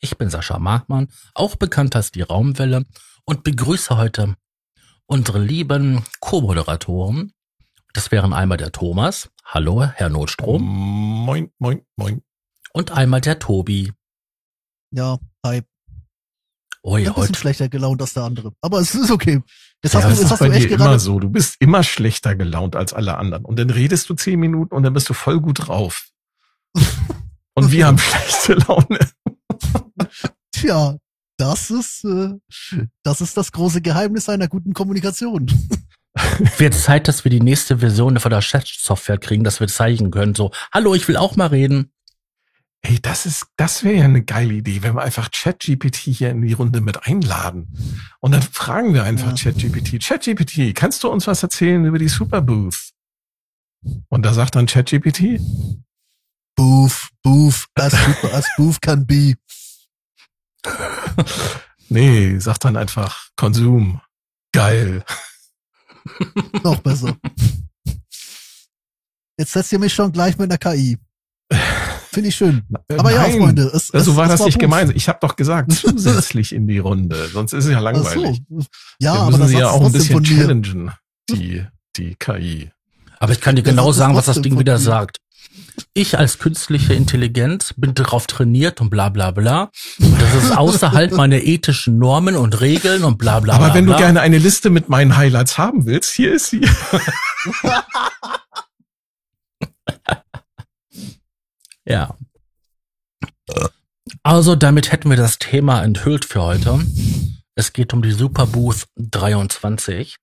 Ich bin Sascha Markmann, auch bekannt als die Raumwelle und begrüße heute unsere lieben Co-Moderatoren. Das wären einmal der Thomas. Hallo, Herr Notstrom. Moin, moin, moin. Und einmal der Tobi. Ja, hi. Ui, Ich bin ein bisschen heute, schlechter gelaunt als der andere. Aber es ist okay. Jetzt Ja, hast, das du, ist hast bei du echt dir gerade. immer so. Du bist immer schlechter gelaunt als alle anderen. Und dann redest du zehn Minuten und dann bist du voll gut drauf. Und wir haben schlechte Laune. Tja, das ist, äh, das ist das große Geheimnis einer guten Kommunikation. wird Zeit, dass wir die nächste Version von der Chat-Software kriegen, dass wir zeigen können. So, hallo, ich will auch mal reden. Ey, das ist, das wäre ja eine geile Idee, wenn wir einfach ChatGPT hier in die Runde mit einladen. Und dann fragen wir einfach Ja. ChatGPT, ChatGPT, kannst du uns was erzählen über die Superbooth? Und da sagt dann ChatGPT, Boof, boof, as super as boof can be. nee, sagt dann einfach Konsum. Geil. Noch besser. Jetzt setzt ihr mich schon gleich mit einer KI. Finde ich schön. Aber ja, Nein. Freunde, es, So es, war es das nicht Boof. gemeint. Ich habe doch gesagt, zusätzlich in die Runde. Sonst ist es ja langweilig. so. Ja, Wir aber müssen das sie ja auch ein bisschen challengen, die, die KI. Aber ich kann dir genau sagen, was das Ding wieder sagt. Ich als künstliche Intelligenz bin darauf trainiert und bla bla bla. Und das ist außerhalb meiner ethischen Normen und Regeln und bla bla Aber bla. wenn bla. du gerne eine Liste mit meinen Highlights haben willst, hier ist sie. Ja. Also damit hätten wir das Thema enthüllt für heute. Es geht um die Superbooth 23.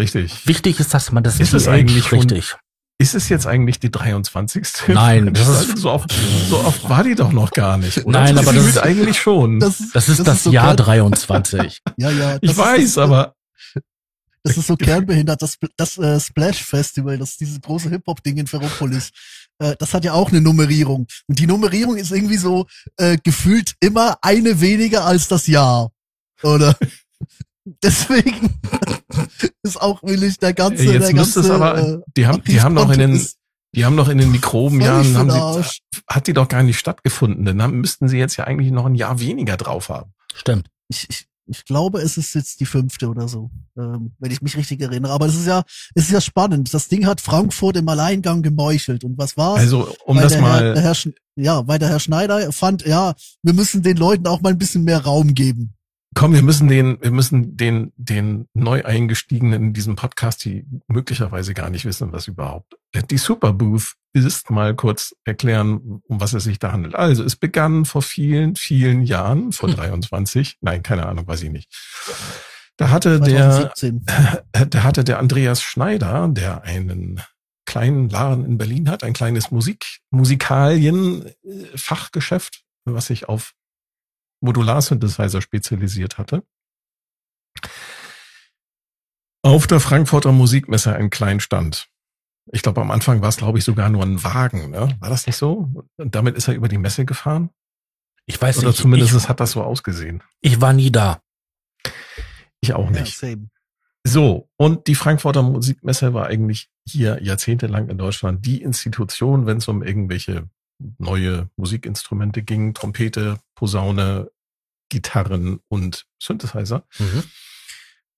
Richtig. Wichtig ist, dass man das Ist es TH eigentlich richtig. Ist es jetzt eigentlich die 23. Nein, das ist- so oft, so oft war die doch noch gar nicht. Oder? Nein, aber das Gefühlt ist- eigentlich schon. Das, Das ist das, so Jahr kern- 23. Ja, ja. ich das weiß, ist, das, aber Das ist so kernbehindert, das, das äh, Splash Festival, das ist dieses große Hip-Hop-Ding in Ferropolis. Äh, das hat ja auch eine Nummerierung. Und die Nummerierung ist irgendwie so äh, gefühlt immer eine weniger als das Jahr. Oder? Deswegen ist auch wirklich der ganze, jetzt der ganze, es aber, äh, die haben, die haben noch in den, die haben noch in den mikroben völlig Jahren, für haben sie, hat die doch gar nicht stattgefunden. Dann müssten sie jetzt ja eigentlich noch ein Jahr weniger drauf haben. Stimmt. ich, ich, ich glaube, es ist jetzt die fünfte oder so, ähm, wenn ich mich richtig erinnere. Aber es ist ja, es ist ja spannend. Das Ding hat Frankfurt im Alleingang gemeuchelt. Und was war's? Also, um weil das Herr, mal, Herr, Sch- ja, weil der Herr Schneider fand, ja, wir müssen den Leuten auch mal ein bisschen mehr Raum geben. Komm, wir müssen den, wir müssen den, den neu eingestiegenen in diesem Podcast, die möglicherweise gar nicht wissen, was überhaupt die Superbooth ist, mal kurz erklären, um was es sich da handelt. Also, es begann vor vielen, vielen Jahren, vor Hm. 23, nein, keine Ahnung, weiß ich nicht. Da hatte der, 2017. da hatte der Andreas Schneider, der einen kleinen Laden in Berlin hat, ein kleines Musik, Musikalien-Fachgeschäft, was sich auf Modular-Synthesizer spezialisiert hatte. Auf der Frankfurter Musikmesse einen kleinen Stand. Ich glaube, am Anfang war es, glaube ich, sogar nur ein Wagen. Ne? War das nicht so? Und damit ist er über die Messe gefahren? Ich weiß Oder nicht. zumindest ich, hat das so ausgesehen. ich war nie da. Ich auch Ja, nicht. same. So, und die Frankfurter Musikmesse war eigentlich hier jahrzehntelang in Deutschland die Institution, wenn es um irgendwelche neue Musikinstrumente ging, Trompete, Posaune, Gitarren und Synthesizer. Mhm.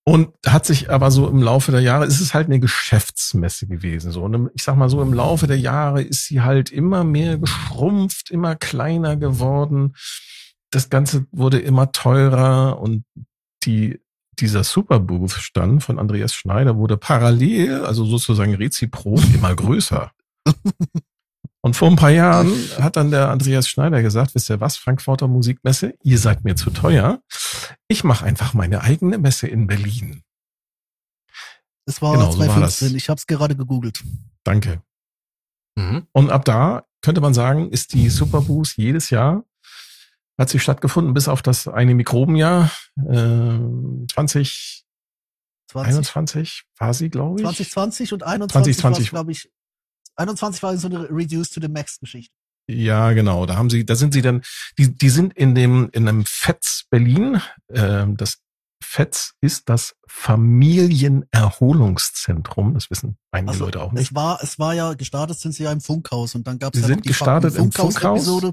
Und hat sich aber so im Laufe der Jahre, es ist halt eine Geschäftsmesse gewesen. So, und im- ich sag mal so, im Laufe der Jahre ist sie halt immer mehr geschrumpft, immer kleiner geworden. Das Ganze wurde immer teurer und die, dieser Superbooth-Stand von Andreas Schneider wurde parallel, also sozusagen reziprok, immer größer. Und vor ein paar Jahren hat dann der Andreas Schneider gesagt, wisst ihr was, Frankfurter Musikmesse, ihr seid mir zu teuer. Ich mache einfach meine eigene Messe in Berlin. Es war Genau, so war 2015. ich habe es gerade gegoogelt. Danke. Mhm. Und ab da könnte man sagen, ist die Superbooth jedes Jahr hat sie stattgefunden bis auf das eine Mikrobenjahr äh, 20 20, 21 war sie, glaube ich. 2020 und 21 2020. glaube ich. 21 war so eine Reduced to the Max Geschichte. Ja, genau. Da haben sie, da sind sie dann, die, die sind in dem, in einem FETS Berlin. Ähm, das FETS ist das Familienerholungszentrum. Das wissen einige Also, Leute auch nicht. Es war, es war ja, gestartet sind sie ja im Funkhaus und dann gab es Sie ja sind gestartet im Funkhaus-Episode.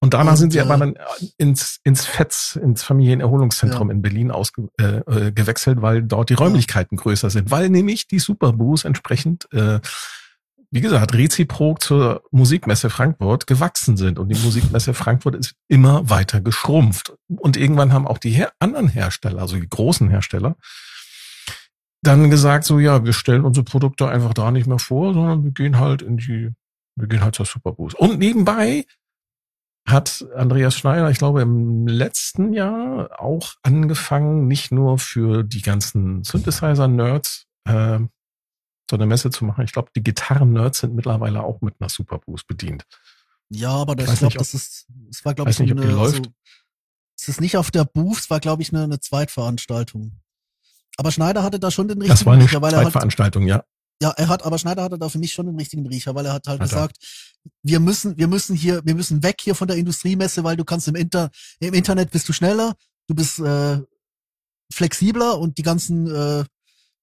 Und danach und, sind sie äh, aber dann ins, ins FETS, ins Familienerholungszentrum in Berlin ausgewechselt, äh, äh, gewechselt, weil dort die Räumlichkeiten größer sind. Weil nämlich die Superboos entsprechend, äh, wie gesagt, reziprok zur Musikmesse Frankfurt gewachsen sind. Und die Musikmesse Frankfurt ist immer weiter geschrumpft. Und irgendwann haben auch die her anderen Hersteller, also die großen Hersteller, dann gesagt, so ja, wir stellen unsere Produkte einfach da nicht mehr vor, sondern wir gehen halt in die, wir gehen halt zur Superboost. Und nebenbei hat Andreas Schneider, ich glaube, im letzten Jahr auch angefangen, nicht nur für die ganzen Synthesizer-Nerds äh, so eine Messe zu machen. Ich glaube, die Gitarren-Nerds sind mittlerweile auch mit einer Superboost bedient. Ja, aber Ich das, ich glaube, ob- das ist, es war, glaube ich, nicht, ob eine, die läuft. Also, es ist nicht auf der Booth, es war, glaube ich, eine, eine Zweitveranstaltung. Aber Schneider hatte da schon den richtigen Das war eine Riecher, Zweitveranstaltung, ja. ja, er hat, aber Schneider hatte da für mich schon den richtigen Riecher, weil er hat halt Hat er. gesagt, wir müssen, wir müssen hier, wir müssen weg hier von der Industriemesse, weil du kannst im Inter, im Internet bist du schneller, du bist äh, flexibler und die ganzen äh,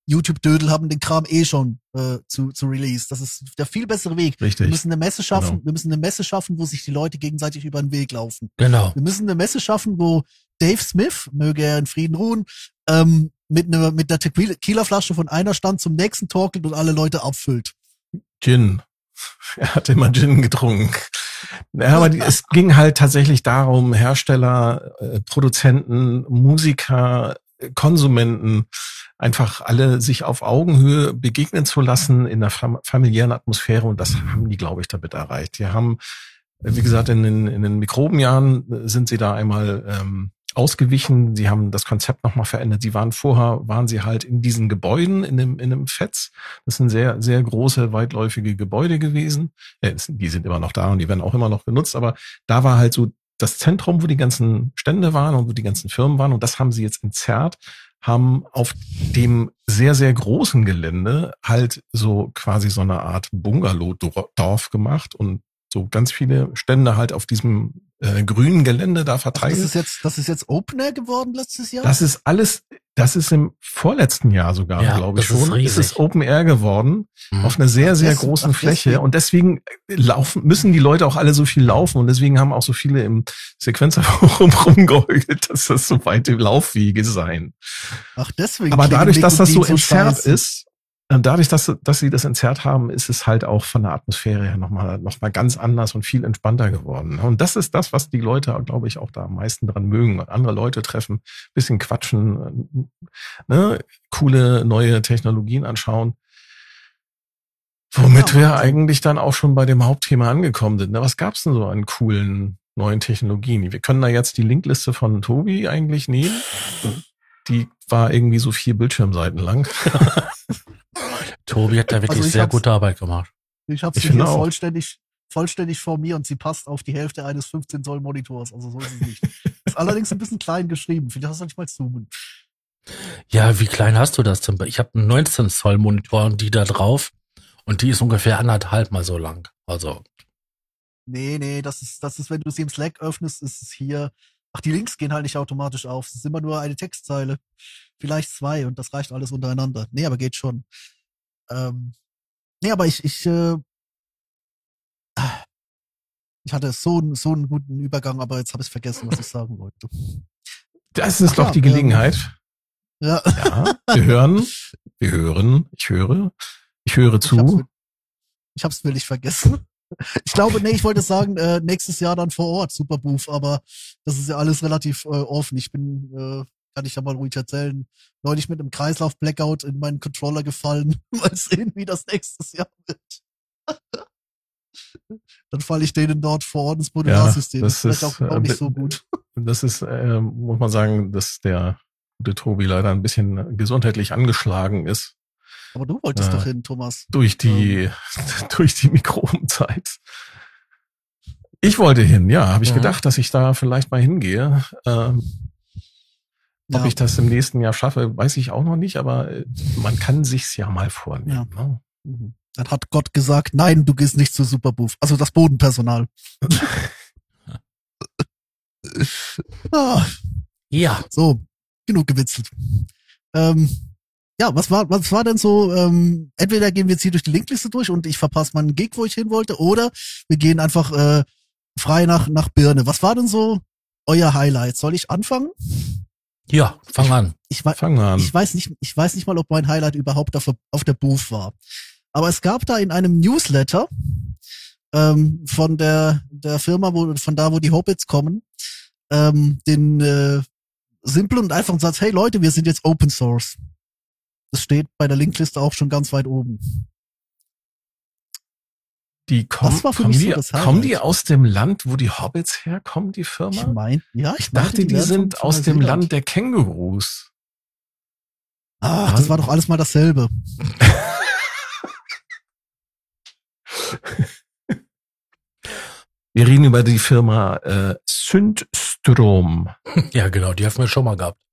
YouTube-Dödel haben den Kram eh schon äh, zu, zu Release. Das ist der viel bessere Weg. Wir Richtig. müssen eine Messe schaffen, Genau. wir müssen eine Messe schaffen, wo sich die Leute gegenseitig über den Weg laufen. Genau. Wir müssen eine Messe schaffen, wo Dave Smith, möge er in Frieden ruhen, ähm, mit einer mit einer Tequila-Flasche von einer Stand zum nächsten torkelt und alle Leute abfüllt. Gin. Er hat immer Gin getrunken. Ja, aber es ging halt tatsächlich darum, Hersteller, äh, Produzenten, Musiker, äh, Konsumenten, einfach alle sich auf Augenhöhe begegnen zu lassen in einer fam familiären Atmosphäre und das haben die, glaube ich, damit erreicht. Die haben, äh, wie gesagt, in den, in den Mikrobenjahren äh, sind sie da einmal ähm, ausgewichen. Sie haben das Konzept nochmal verändert. Sie waren vorher, waren sie halt in diesen Gebäuden, in dem, in dem FETS. Das sind sehr, sehr große, weitläufige Gebäude gewesen. Äh, die sind immer noch da und die werden auch immer noch benutzt, aber da war halt so das Zentrum, wo die ganzen Stände waren und wo die ganzen Firmen waren und das haben sie jetzt entzerrt, haben auf dem sehr, sehr großen Gelände halt so quasi so eine Art Bungalow-Dorf gemacht und so ganz viele Stände halt auf diesem äh, grünen Gelände da verteilt. das ist jetzt, das ist jetzt Open Air geworden letztes Jahr. Das ist alles, das ist im vorletzten Jahr sogar, Ja, glaube ich das ist schon. Es ist Open Air geworden Mhm. auf einer sehr, sehr großen ach, Fläche. Und deswegen laufen, müssen die Leute auch alle so viel laufen. Und deswegen haben auch so viele im Sequenzerforum rumgeheult, dass das so weite Laufwege seien. Ach, deswegen. Aber dadurch, dass das so scheiße. ist, äh, dadurch, dass, dass sie das entzerrt haben, ist es halt auch von der Atmosphäre her nochmal noch mal ganz anders und viel entspannter geworden. Und das ist das, was die Leute, glaube ich, auch da am meisten dran mögen. Andere Leute treffen, bisschen quatschen, äh, ne, coole neue Technologien anschauen. Womit Ja, wir eigentlich dann auch schon bei dem Hauptthema angekommen sind. Ne, was gab's denn so an coolen neuen Technologien? Wir können da jetzt die Linkliste von Tobi eigentlich nehmen. Die war irgendwie so vier Bildschirmseiten lang. Tobi hat da wirklich Also sehr gute Arbeit gemacht. Ich habe sie hier vollständig, vollständig vor mir und sie passt auf die Hälfte eines 15 Zoll Monitors. Also so ist es nicht. ist allerdings ein bisschen klein geschrieben. Vielleicht hast du nicht mal zoomen. Ja, wie klein hast du das denn? Ich habe einen 19 Zoll Monitor und die da drauf und die ist ungefähr anderthalb mal so lang. Also Nee, nee, das ist, das ist, wenn du sie im Slack öffnest, ist es hier. Ach, die Links gehen halt nicht automatisch auf. Es ist immer nur eine Textzeile. Vielleicht zwei und das reicht alles untereinander. Nee, aber geht schon. Ähm, nee, aber ich, ich, äh, ich hatte so, einen- so einen guten Übergang, aber jetzt habe ich vergessen, was ich sagen wollte. Das ist Ach doch ja, die Gelegenheit. Ja, Ja, wir hören, wir hören, ich höre, ich höre Ich hab's, zu. ich hab's willig vergessen. Ich glaube, nee, ich wollte sagen, äh, nächstes Jahr dann vor Ort, Superbooth, aber das ist ja alles relativ äh, offen. Ich bin, äh, kann ich ja mal ruhig erzählen, neulich mit einem Kreislauf-Blackout in meinen Controller gefallen. mal sehen, wie das nächstes Jahr wird. dann falle ich denen dort vor Ort ins Modularsystem. das das ist auch, auch nicht so gut. Das ist, äh, muss man sagen, dass der gute Tobi leider ein bisschen gesundheitlich angeschlagen ist Aber du wolltest äh, doch hin, Thomas. durch die, durch die Mikrobenzeit. Ich wollte hin, ja, habe ich Mhm. gedacht, dass ich da vielleicht mal hingehe. Ähm, ob Ja. ich das im nächsten Jahr schaffe, weiß ich auch noch nicht, aber äh, man kann sich's ja mal vornehmen. Ne? Mhm. Dann hat Gott gesagt, nein, du gehst nicht zu Superbooth. Also das Bodenpersonal. ah, Ja, so, genug gewitzelt. Ähm, ja, was war, was war denn so, ähm, entweder gehen wir jetzt hier durch die Linkliste durch und ich verpasse meinen Gig, wo ich hin wollte, oder wir gehen einfach äh, frei nach, nach Birne. Was war denn so euer Highlight? Soll ich anfangen? ja, fang an. Ich, Fangen wir an. ich weiß nicht, ich weiß nicht mal, ob mein Highlight überhaupt auf, auf der Booth war. Aber es gab da in einem Newsletter ähm, von der der Firma, wo von da, wo die Hobbits kommen, ähm, den äh, simplen und einfachen Satz: Hey Leute, wir sind jetzt Open Source. Das steht bei der Linkliste auch schon ganz weit oben. Die kommen, kommen, so die, kommen die aus dem Land, wo die Hobbits herkommen, die Ich Firma? mein, ja, ich Ich dachte, die, wären sind aus dem Neuseeland. Land der Kängurus. Ach, das war doch alles mal dasselbe. Wir reden über die Firma äh, Syndstrom. Ja, genau, die haben wir schon mal gehabt.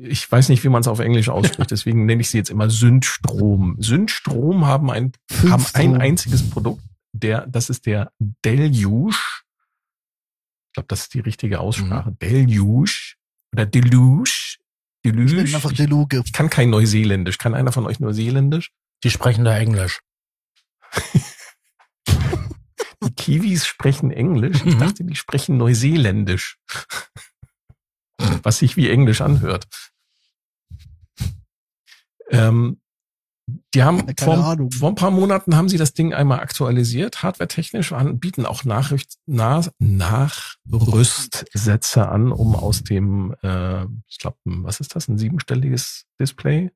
Ich weiß nicht, wie man es auf Englisch ausspricht, deswegen nenne ich sie jetzt immer Syndstrom. Syndstrom haben ein, haben ein einziges Produkt, der, das ist der Deluge. Ich glaube, das ist die richtige Aussprache. Deluge oder Deluge. Ich Deluge. bin einfach Ich, Deluge. ich kann kein Neuseeländisch. Kann einer von euch Neuseeländisch? Die sprechen da Englisch. Die Kiwis sprechen Englisch. Ich Mhm. dachte, die sprechen Neuseeländisch. Was sich wie Englisch anhört. Ähm, die haben vor, vor ein paar Monaten haben sie das Ding einmal aktualisiert, hardwaretechnisch, bieten auch Nachricht, nach, Nachrüstsätze an, um aus dem, äh, ich glaube, was ist das, ein siebenstelliges Display?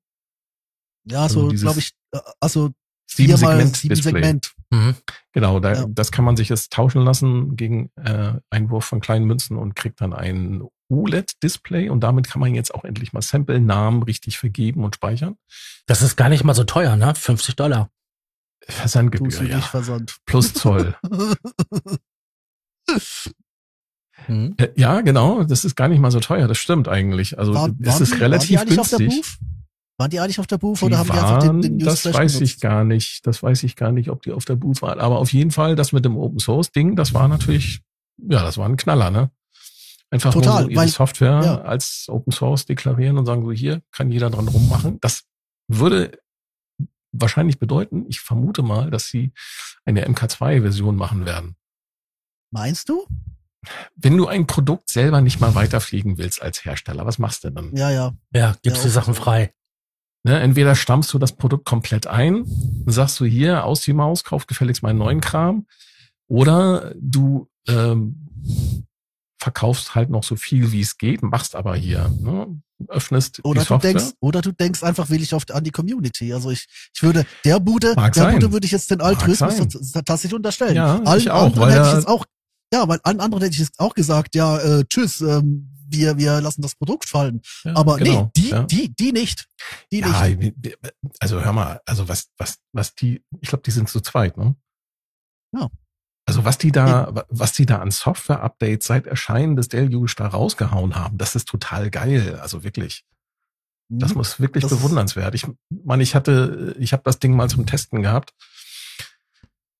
Ja, Also so dieses glaube ich, äh, also Sieben Segment sieben. Segment. Mhm. Genau, da, Ja. das kann man sich jetzt tauschen lassen gegen äh, Einwurf von kleinen Münzen und kriegt dann ein OLED-Display und damit kann man jetzt auch endlich mal Sample-Namen richtig vergeben und speichern. Das ist gar nicht mal so teuer, ne? 50 Dollar. Versandgebühr, ja. versandt. Plus Zoll. Mhm. Äh, ja, genau, das ist gar nicht mal so teuer, das stimmt eigentlich. Also War- es waren ist die- relativ waren die eigentlich Auf der günstig. Booth? Waren die eigentlich auf der Booth Die oder haben die einfach den, den waren, das Newsflash weiß genutzt? ich gar nicht. Das weiß ich gar nicht, ob die auf der Booth waren. Aber auf jeden Fall, das mit dem Open Source Ding, das war natürlich, ja, das war ein Knaller, ne? Einfach Total, nur so ihre weil- Software ja. als Open Source deklarieren und sagen so, hier kann jeder dran rummachen. Das würde wahrscheinlich bedeuten, ich vermute mal, dass sie eine MK2-Version machen werden. Meinst du? Wenn du ein Produkt selber nicht mal weiterfliegen willst als Hersteller, was machst du dann? Ja, ja. Ja, gibst Ja, die auch Sachen frei. Ne, entweder stammst du das Produkt komplett ein und sagst du hier, aus die Maus, kauf gefälligst meinen neuen Kram. Oder du ähm, verkaufst halt noch so viel, wie es geht, machst aber hier, ne, öffnest Oder du denkst, oder du denkst einfach will ich auf, an die Community. Also ich, ich würde der Bude, Mag der sein. Bude würde ich jetzt den Altruismus tatsächlich unterstellen. Ja, Allen ich auch, anderen weil hätte ich jetzt auch, ja, weil allen anderen hätte ich jetzt auch gesagt, ja, äh, tschüss, ähm, wir, wir lassen das Produkt fallen. Ja, Aber genau, nee, die, ja. die, die nicht. Die Ja, nicht. also hör mal, also was, was, was die, ich glaube, die sind zu zweit, ne? Ja. Also was die da, was die da an Software-Updates seit Erscheinen des Deluge da rausgehauen haben, das ist total geil. Also wirklich. Das Hm? muss wirklich Das bewundernswert. Ich meine, ich hatte, ich habe das Ding mal zum Testen gehabt.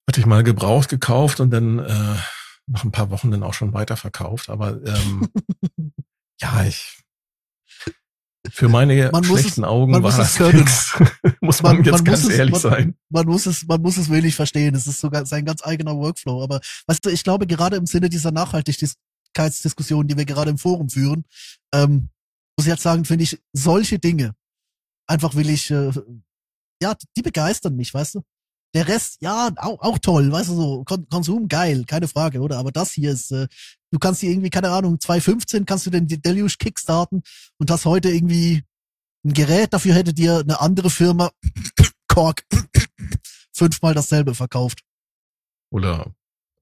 Hatte ich mal gebraucht, gekauft und dann äh, nach ein paar Wochen dann auch schon weiterverkauft. Aber ähm, ja, ich für meine Man muss schlechten es- Augen man war das nix. muss man, Man- jetzt man ganz es- ehrlich sein. man muss es, man muss es wirklich verstehen. Es ist sogar sein ganz eigener Workflow. Aber weißt du, ich glaube, gerade im Sinne dieser Nachhaltigkeitsdiskussion, die wir gerade im Forum führen, ähm, muss ich jetzt sagen, finde ich solche Dinge einfach will ich, äh, ja, die begeistern mich, weißt du? Der Rest, ja, auch, auch toll, weißt du, so, Kon Konsum geil, keine Frage, oder? Aber das hier ist, äh, du kannst hier irgendwie, keine Ahnung, 2015 kannst du den Deluge kickstarten und hast heute irgendwie ein Gerät, dafür hätte dir eine andere Firma, Kork, fünfmal dasselbe verkauft. Oder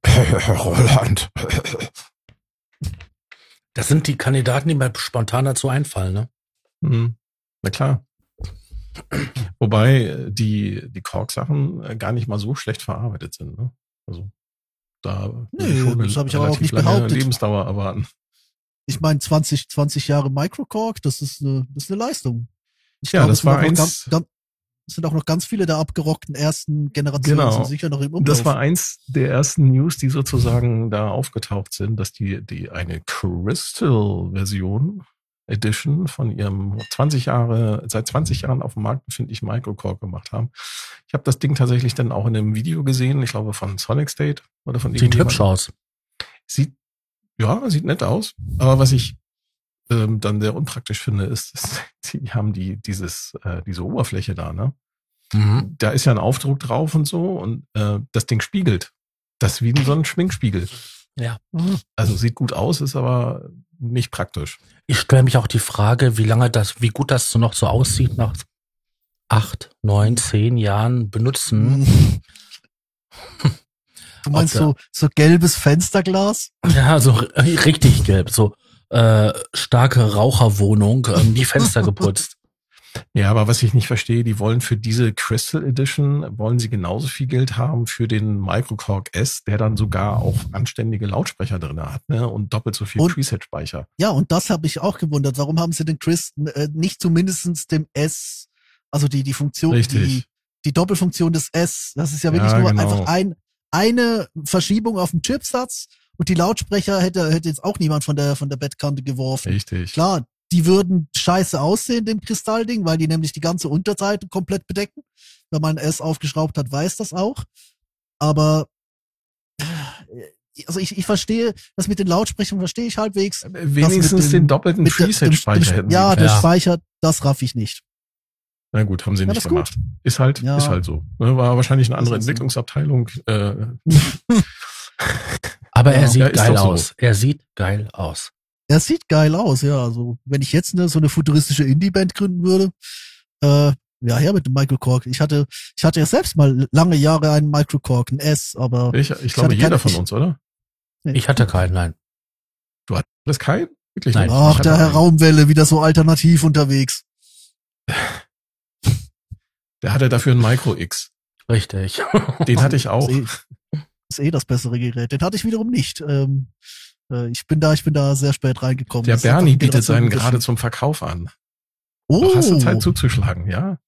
Roland. Das sind die Kandidaten, die mir spontan dazu einfallen, ne? Hm, na klar. Wobei äh, die, die Kork-Sachen äh, gar nicht mal so schlecht verarbeitet sind. Ne? Also Da Nee, das eine hab ich aber auch nicht behauptet. Lebensdauer erwarten. Ich meine, 20, 20 Jahre Microcork, das ist eine, das ist eine Leistung. Ich Ja, glaube, das war auch noch eins- Ganz, ganz, es sind auch noch ganz viele der abgerockten ersten Generationen Genau. sind sicher noch im Umlauf. das war eins der ersten News, die sozusagen da aufgetaucht sind, dass die, die eine Crystal-Version Edition von ihrem 20 Jahre, seit 20 Jahren auf dem Markt befindlichen Microcore gemacht haben. Ich habe das Ding tatsächlich dann auch in einem Video gesehen, ich glaube von Sonic State oder von Sieht hübsch aus. Sieht, ja, sieht nett aus. Aber was ich ähm, dann sehr unpraktisch finde, ist, dass die haben die, dieses, äh, diese Oberfläche da, ne? Mhm. Da ist ja ein Aufdruck drauf und so und äh, das Ding spiegelt. Das ist wie so ein Schminkspiegel. Ja. Also sieht gut aus, ist aber nicht praktisch. Ich stelle mich auch die Frage, wie lange das, wie gut das so noch so aussieht nach acht, neun, zehn Jahren benutzen. Du meinst so, so gelbes Fensterglas? Ja, so richtig gelb, so äh, starke Raucherwohnung, ähm, die Fenster geputzt. Ja, aber was ich nicht verstehe, die wollen für diese Crystal Edition, wollen sie genauso viel Geld haben für den Microcork S, der dann sogar auch anständige Lautsprecher drin hat ne? und doppelt so viel Preset-Speicher. Ja, und das habe ich auch gewundert. Warum haben sie den Chris äh, nicht zumindestens dem S, also die, die Funktion, die, die Doppelfunktion des S, das ist ja wirklich Ja, nur genau. einfach ein, eine Verschiebung auf dem Chipsatz und die Lautsprecher hätte, hätte jetzt auch niemand von der, von der Bettkante geworfen. Richtig. Klar, die würden scheiße aussehen, dem Kristallding, weil die nämlich die ganze Unterseite komplett bedecken. Wenn man S aufgeschraubt hat, weiß das auch. Aber äh, also ich, ich verstehe, das mit den Lautsprechern verstehe ich halbwegs. Wenigstens dem- den doppelten Preset-Speicher hätten Ja, der Ja. Speicher, das raff ich nicht. Na gut, haben sie Ja, nicht gemacht. Ist halt, Ja. ist halt so. Ne, War wahrscheinlich eine andere halt. Entwicklungsabteilung. Äh, Aber Ja. er sieht geil so. aus. Er sieht geil aus. Er sieht geil aus, ja. Also, wenn ich jetzt ne, so eine futuristische Indie-Band gründen würde, äh, ja, her mit dem Michael Cork. Ich hatte, ich hatte ja selbst mal lange Jahre einen Michael Cork, ein S, aber ich, ich glaube, hatte jeder keine- von ich- uns, oder? Ich hatte keinen, nein. Du hattest keinen? Wirklich Nein. nicht? ach, Ich der hatte Herr einen. Raumwelle wieder so alternativ unterwegs. Der hatte dafür einen Micro X. Richtig. Den hatte ich auch. Ist eh, ist eh das bessere Gerät. Den hatte ich wiederum nicht. Ähm, äh, ich bin da, ich bin da sehr spät reingekommen. Der Bernie bietet seinen gerade zum Verkauf an. Oh, Doch hast du Zeit zuzuschlagen, ja?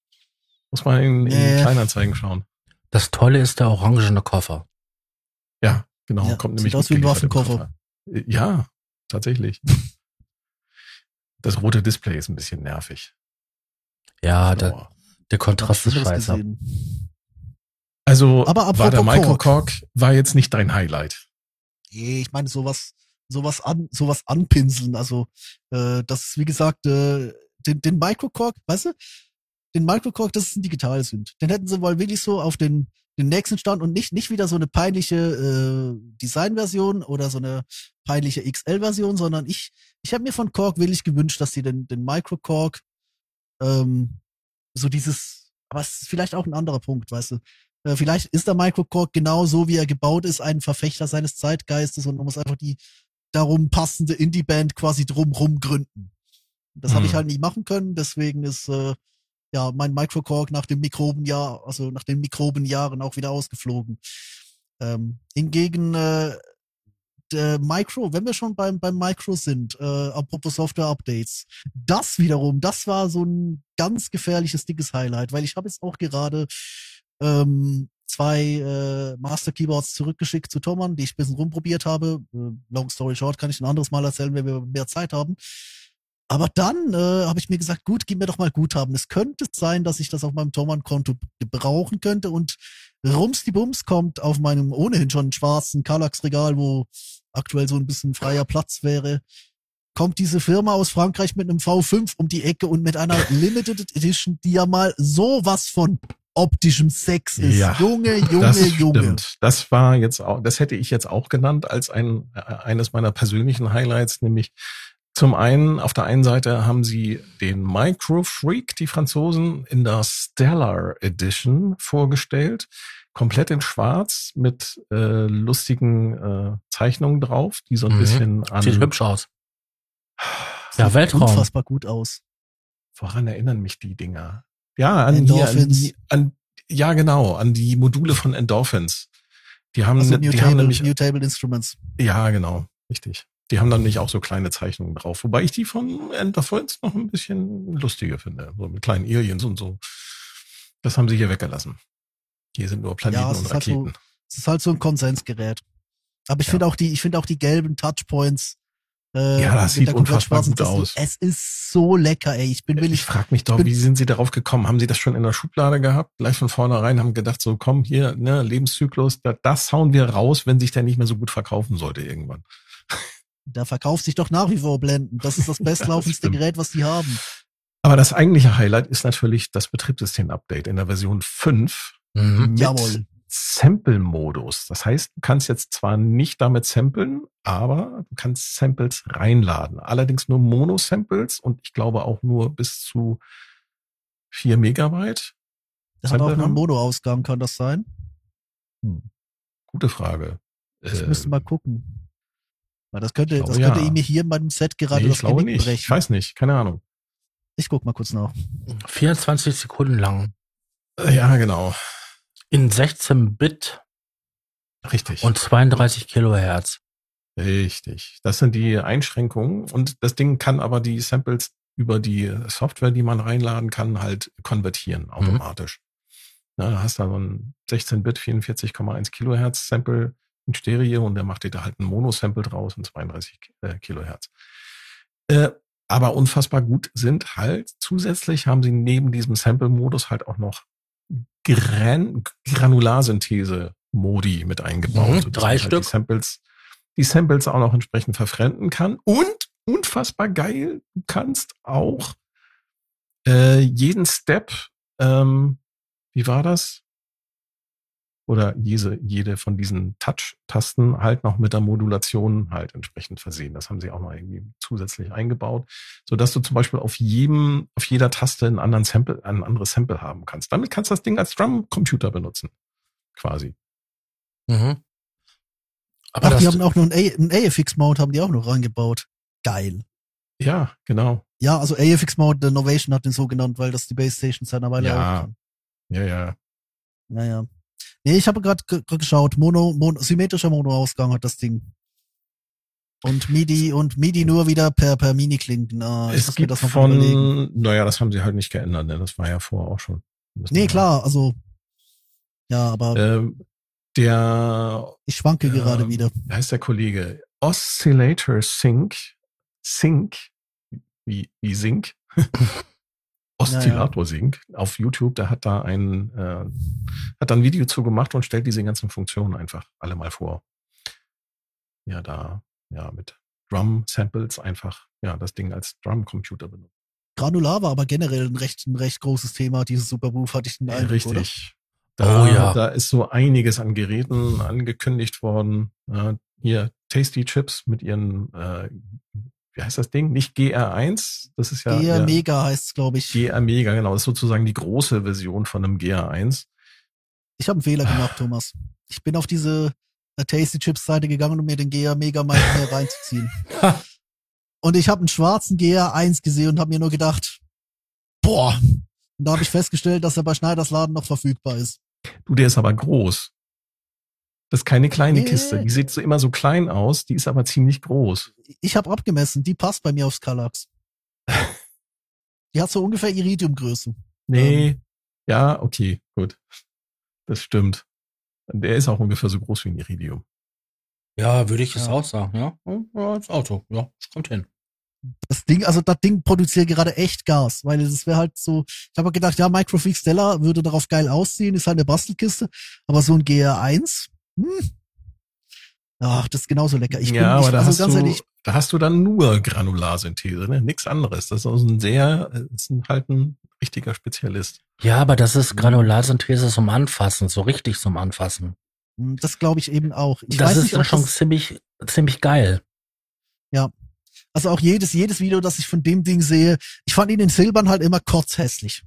Muss man in, in Nee. Kleinanzeigen schauen. Das Tolle ist der orangene Koffer. Ja, genau. Ja, kommt sieht nämlich aus wie ein Waffenkoffer. Koffer. Äh, Ja, tatsächlich. Das rote Display ist ein bisschen nervig. Ja, der, der Kontrast ist scheiße. Also Aber war der apropos Michael Kork. Kork war jetzt nicht dein Highlight. Nee, ich meine sowas, sowas an, sowas anpinseln. Also äh, das ist wie gesagt äh, den, den Microcork, weißt du, den Microcork, das ist ein digital sind. Den hätten sie wohl wirklich so auf den den nächsten Stand und nicht nicht wieder so eine peinliche äh, Designversion oder so eine peinliche XL-Version, sondern ich ich habe mir von Korg wirklich gewünscht, dass sie den den Microcork ähm, so dieses, aber es ist vielleicht auch ein anderer Punkt, weißt du. Äh, vielleicht ist der Microcork genau so, wie er gebaut ist, ein Verfechter seines Zeitgeistes und man muss einfach die darum passende Indie-Band quasi drumrum gründen. Das habe ich Hm. halt nicht machen können, deswegen ist äh, ja mein Microcork nach dem Mikrobenjahr, also nach den Mikrobenjahren auch wieder ausgeflogen. Ähm, hingegen äh, der Micro, wenn wir schon beim, beim Micro sind, äh, apropos Software-Updates, das wiederum, das war so ein ganz gefährliches, dickes Highlight, weil ich habe jetzt auch gerade ähm, zwei äh, Master Keyboards zurückgeschickt zu Thomann, die ich ein bisschen rumprobiert habe. Äh, long story short, kann ich ein anderes Mal erzählen, wenn wir mehr Zeit haben. Aber dann äh, habe ich mir gesagt, gut, gib mir doch mal Guthaben. Es könnte sein, dass ich das auf meinem Thomann-Konto gebrauchen könnte und Rums die Bums kommt auf meinem ohnehin schon schwarzen Kallax-Regal, wo aktuell so ein bisschen freier Platz wäre, kommt diese Firma aus Frankreich mit einem V5 um die Ecke und mit einer Limited Edition, die ja mal sowas von optischem Sex ist. Ja, Junge, Junge, das Junge. stimmt. Das war jetzt auch, das hätte ich jetzt auch genannt als ein, äh, eines meiner persönlichen Highlights, nämlich zum einen, auf der einen Seite haben sie den Micro Freak, die Franzosen, in der Stellar Edition vorgestellt. Komplett in schwarz mit äh, lustigen äh, Zeichnungen drauf, die so ein Mhm. bisschen an. Sieht hübsch aus. Ja, Sieht Weltraum. Unfassbar gut aus. Woran erinnern mich die Dinger? Ja, an, hier, an, Endorphins. die, an ja genau, an die Module von Endorphins. Die haben, Also ne- New die haben Table, nämlich, New Table Instruments. ja, genau, richtig. Die haben dann nicht auch so kleine Zeichnungen drauf, wobei ich die von Enterprise noch ein bisschen lustiger finde, so mit kleinen Aliens und so. Das haben sie hier weggelassen. Hier sind nur Planeten Ja, und ist halt so- Raketen. Es ist halt so ein Konsensgerät. Aber ich Ja. finde auch die, ich finde auch die gelben Touchpoints. Äh, Ja, das sieht unfassbar gut aus. Es ist so lecker, ey. Ich bin Ich willig. frage mich doch, wie sind sie darauf gekommen? Haben sie das schon in der Schublade gehabt? Gleich von vornherein haben gedacht, so komm hier, ne, Lebenszyklus, da, das hauen wir raus, wenn sich der nicht mehr so gut verkaufen sollte irgendwann. Da verkauft sich doch nach wie vor Blenden. Das ist das bestlaufendste stimmt. Gerät, was die haben. Aber das eigentliche Highlight ist natürlich das Betriebssystem-Update in der Version 5 Mhm. mit Jawohl. Sample-Modus. Das heißt, du kannst jetzt zwar nicht damit samplen, aber du kannst Samples reinladen. Allerdings nur Mono-Samples und ich glaube auch nur bis zu 4 Megabyte. Das hat auch Sample nur einen? Mono-Ausgang, kann das sein? Gute Frage. Ich Äh, müsste mal gucken. Weil das könnte, ich das glaube, könnte ja. ihm hier in meinem Set gerade nee, ich das glaube Genick nicht. brechen. Ich weiß nicht, keine Ahnung. Ich guck mal kurz nach. 24 Sekunden lang. Äh, Ja, genau. In 16 Bit Richtig. und 32 Kilohertz. Richtig. Das sind die Einschränkungen und das Ding kann aber die Samples über die Software, die man reinladen kann, halt konvertieren automatisch. Ja, da hast du so ein 16-Bit 44,1 Kilohertz Sample in Stereo und der macht dir da halt ein Mono-Sample draus und 32 Ki- äh, Kilohertz. Äh, aber unfassbar gut sind halt zusätzlich haben sie neben diesem Sample-Modus halt auch noch Gran Granularsynthese-Modi mit eingebaut. Mhm, drei man Stück. Halt die Samples, die Samples auch noch entsprechend verfremden kann. Und unfassbar geil, du kannst auch äh, jeden Step, ähm, wie war das? Oder jede, jede von diesen Touch-Tasten halt noch mit der Modulation halt entsprechend versehen. Das haben sie auch noch irgendwie zusätzlich eingebaut, so dass du zum Beispiel auf jedem, auf jeder Taste einen anderen Sample, ein anderes Sample haben kannst. Damit kannst du das Ding als Drum-Computer benutzen. Quasi. Mhm. Aber Ach, die haben auch noch einen, A- einen AFX-Mount haben die auch noch reingebaut. Geil. Ja, genau. Ja, also AFX-Mount, der Novation hat den so genannt, weil das die Base Station seit einer Weile Ja. auch kann. Ja, ja. Naja. Nee, ich habe gerade geschaut, Mono, Mono, symmetrischer Mono-Ausgang hat das Ding. Und MIDI und MIDI nur wieder per, per Mini-Klinken. Ich es gibt das noch überlegen. von, naja, das haben sie halt nicht geändert, ne? Das war ja vorher auch schon. Nee, klar, also, ja, aber Ähm, der, ich schwanke ja. gerade wieder. wie heißt der Kollege? Oscillator Sync, Sync, wie, wie Sync, Oszillator Sync auf YouTube, der hat da ein, äh, hat da ein Video zu gemacht und stellt diese ganzen Funktionen einfach alle mal vor. Ja, da, ja, mit Drum Samples einfach, ja, das Ding als Drum Computer benutzt. Granular war aber generell ein recht, ein recht großes Thema, dieses Supermove hatte ich den Eindruck, oder? Richtig. Da, Oh ja. da ist so einiges an Geräten angekündigt worden. Äh, hier Tasty Chips mit ihren, äh, wie heißt das Ding? Nicht GR1, das ist ja, ja Mega heißt glaube ich. GR Mega, genau. Das ist sozusagen die große Version von einem GR1. Ich habe einen Fehler gemacht, Thomas. Ich bin auf diese äh, Tasty Chips Seite gegangen, um mir den GR Mega mal reinzuziehen. Und ich habe einen schwarzen GR1 gesehen und habe mir nur gedacht, boah. Und da habe ich festgestellt, dass er bei Schneiders Laden noch verfügbar ist. Du, der ist aber groß. Das ist keine kleine Nee. Kiste. Die sieht so immer so klein aus, die ist aber ziemlich groß. Ich habe abgemessen, die passt bei mir aufs Kallax. Die hat so ungefähr Iridiumgröße. Nee, Ähm. ja, okay, gut. Das stimmt. Der ist auch ungefähr so groß wie ein Iridium. ja, würde ich es Ja. auch sagen, ja. Ja, das Auto, ja, das kommt hin. Das Ding, also das Ding produziert gerade echt Gas, weil es wäre halt so, ich habe gedacht, ja, Microfix Stella würde darauf geil aussehen, ist halt eine Bastelkiste, aber so ein GR1, hm. Ach, das ist genauso lecker. Ich bin ja, nicht, aber da, also hast ganz du, ehrlich, da hast du dann nur Granularsynthese, ne? Nichts anderes. Das ist also ein sehr, ist ein, halt ein richtiger Spezialist. Ja, aber das ist Granularsynthese zum Anfassen, so richtig zum Anfassen. hm, das glaube ich eben auch. Ich das weiß ist nicht, dann schon das, ziemlich, ziemlich geil. also auch jedes, jedes Video, das ich von dem Ding sehe, ich fand ihn in Silbern halt immer kurz hässlich.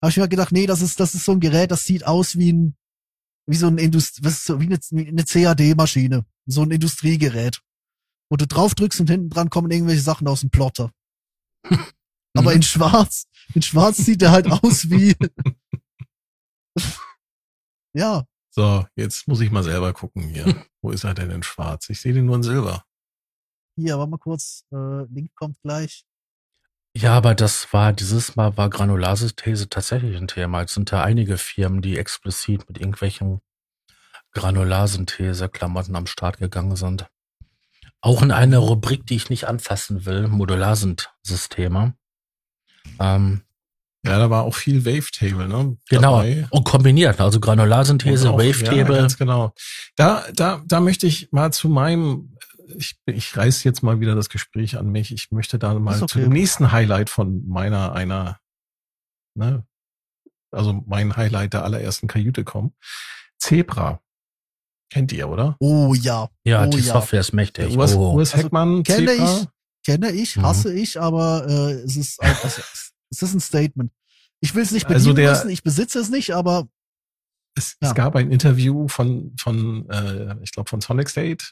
Habe ich mir gedacht, nee, das ist, das ist so ein Gerät, das sieht aus wie ein, wie so ein Indust was wie eine, eine CAD-Maschine. So ein Industriegerät. Wo du drauf drückst und hinten dran kommen irgendwelche Sachen aus dem Plotter. Aber Mhm. in schwarz, in schwarz sieht er halt aus wie, ja, So, jetzt muss ich mal selber gucken hier. Wo ist er denn in schwarz? Ich sehe den nur in silber. Hier, warte mal kurz. Äh, Link kommt gleich. Ja, aber das war, dieses Mal war Granularsynthese tatsächlich ein Thema. Es sind ja einige Firmen, die explizit mit irgendwelchen Granularsynthese-Klamotten am Start gegangen sind. Auch in einer Rubrik, die ich nicht anfassen will, Modularsynthesysteme. Ähm, Ja, da war auch viel Wavetable, ne? genau. Dabei. Und kombiniert, also Granularsynthese, auch- Ja, Wavetable. ganz genau. Da, da, da möchte ich mal zu meinem, ich, ich reiß jetzt mal wieder das Gespräch an mich. Ich möchte da mal Ist zu okay. dem nächsten Highlight von meiner, einer, ne, also mein Highlight der allerersten Kajüte kommen. Zebra. Kennt ihr, oder? Oh ja. ja, oh, die ja. Software ist mächtig. Der Urs, oh. Urs Also, Heckmann, kenne Zebra. ich. Kenne ich, Mhm. hasse ich, aber äh, es ist ein, also, es ist ein Statement. Ich will es nicht Also bedienen der- müssen, ich besitze es nicht, aber Es, Ja. es gab ein Interview von, von äh, ich glaube, von Sonic State,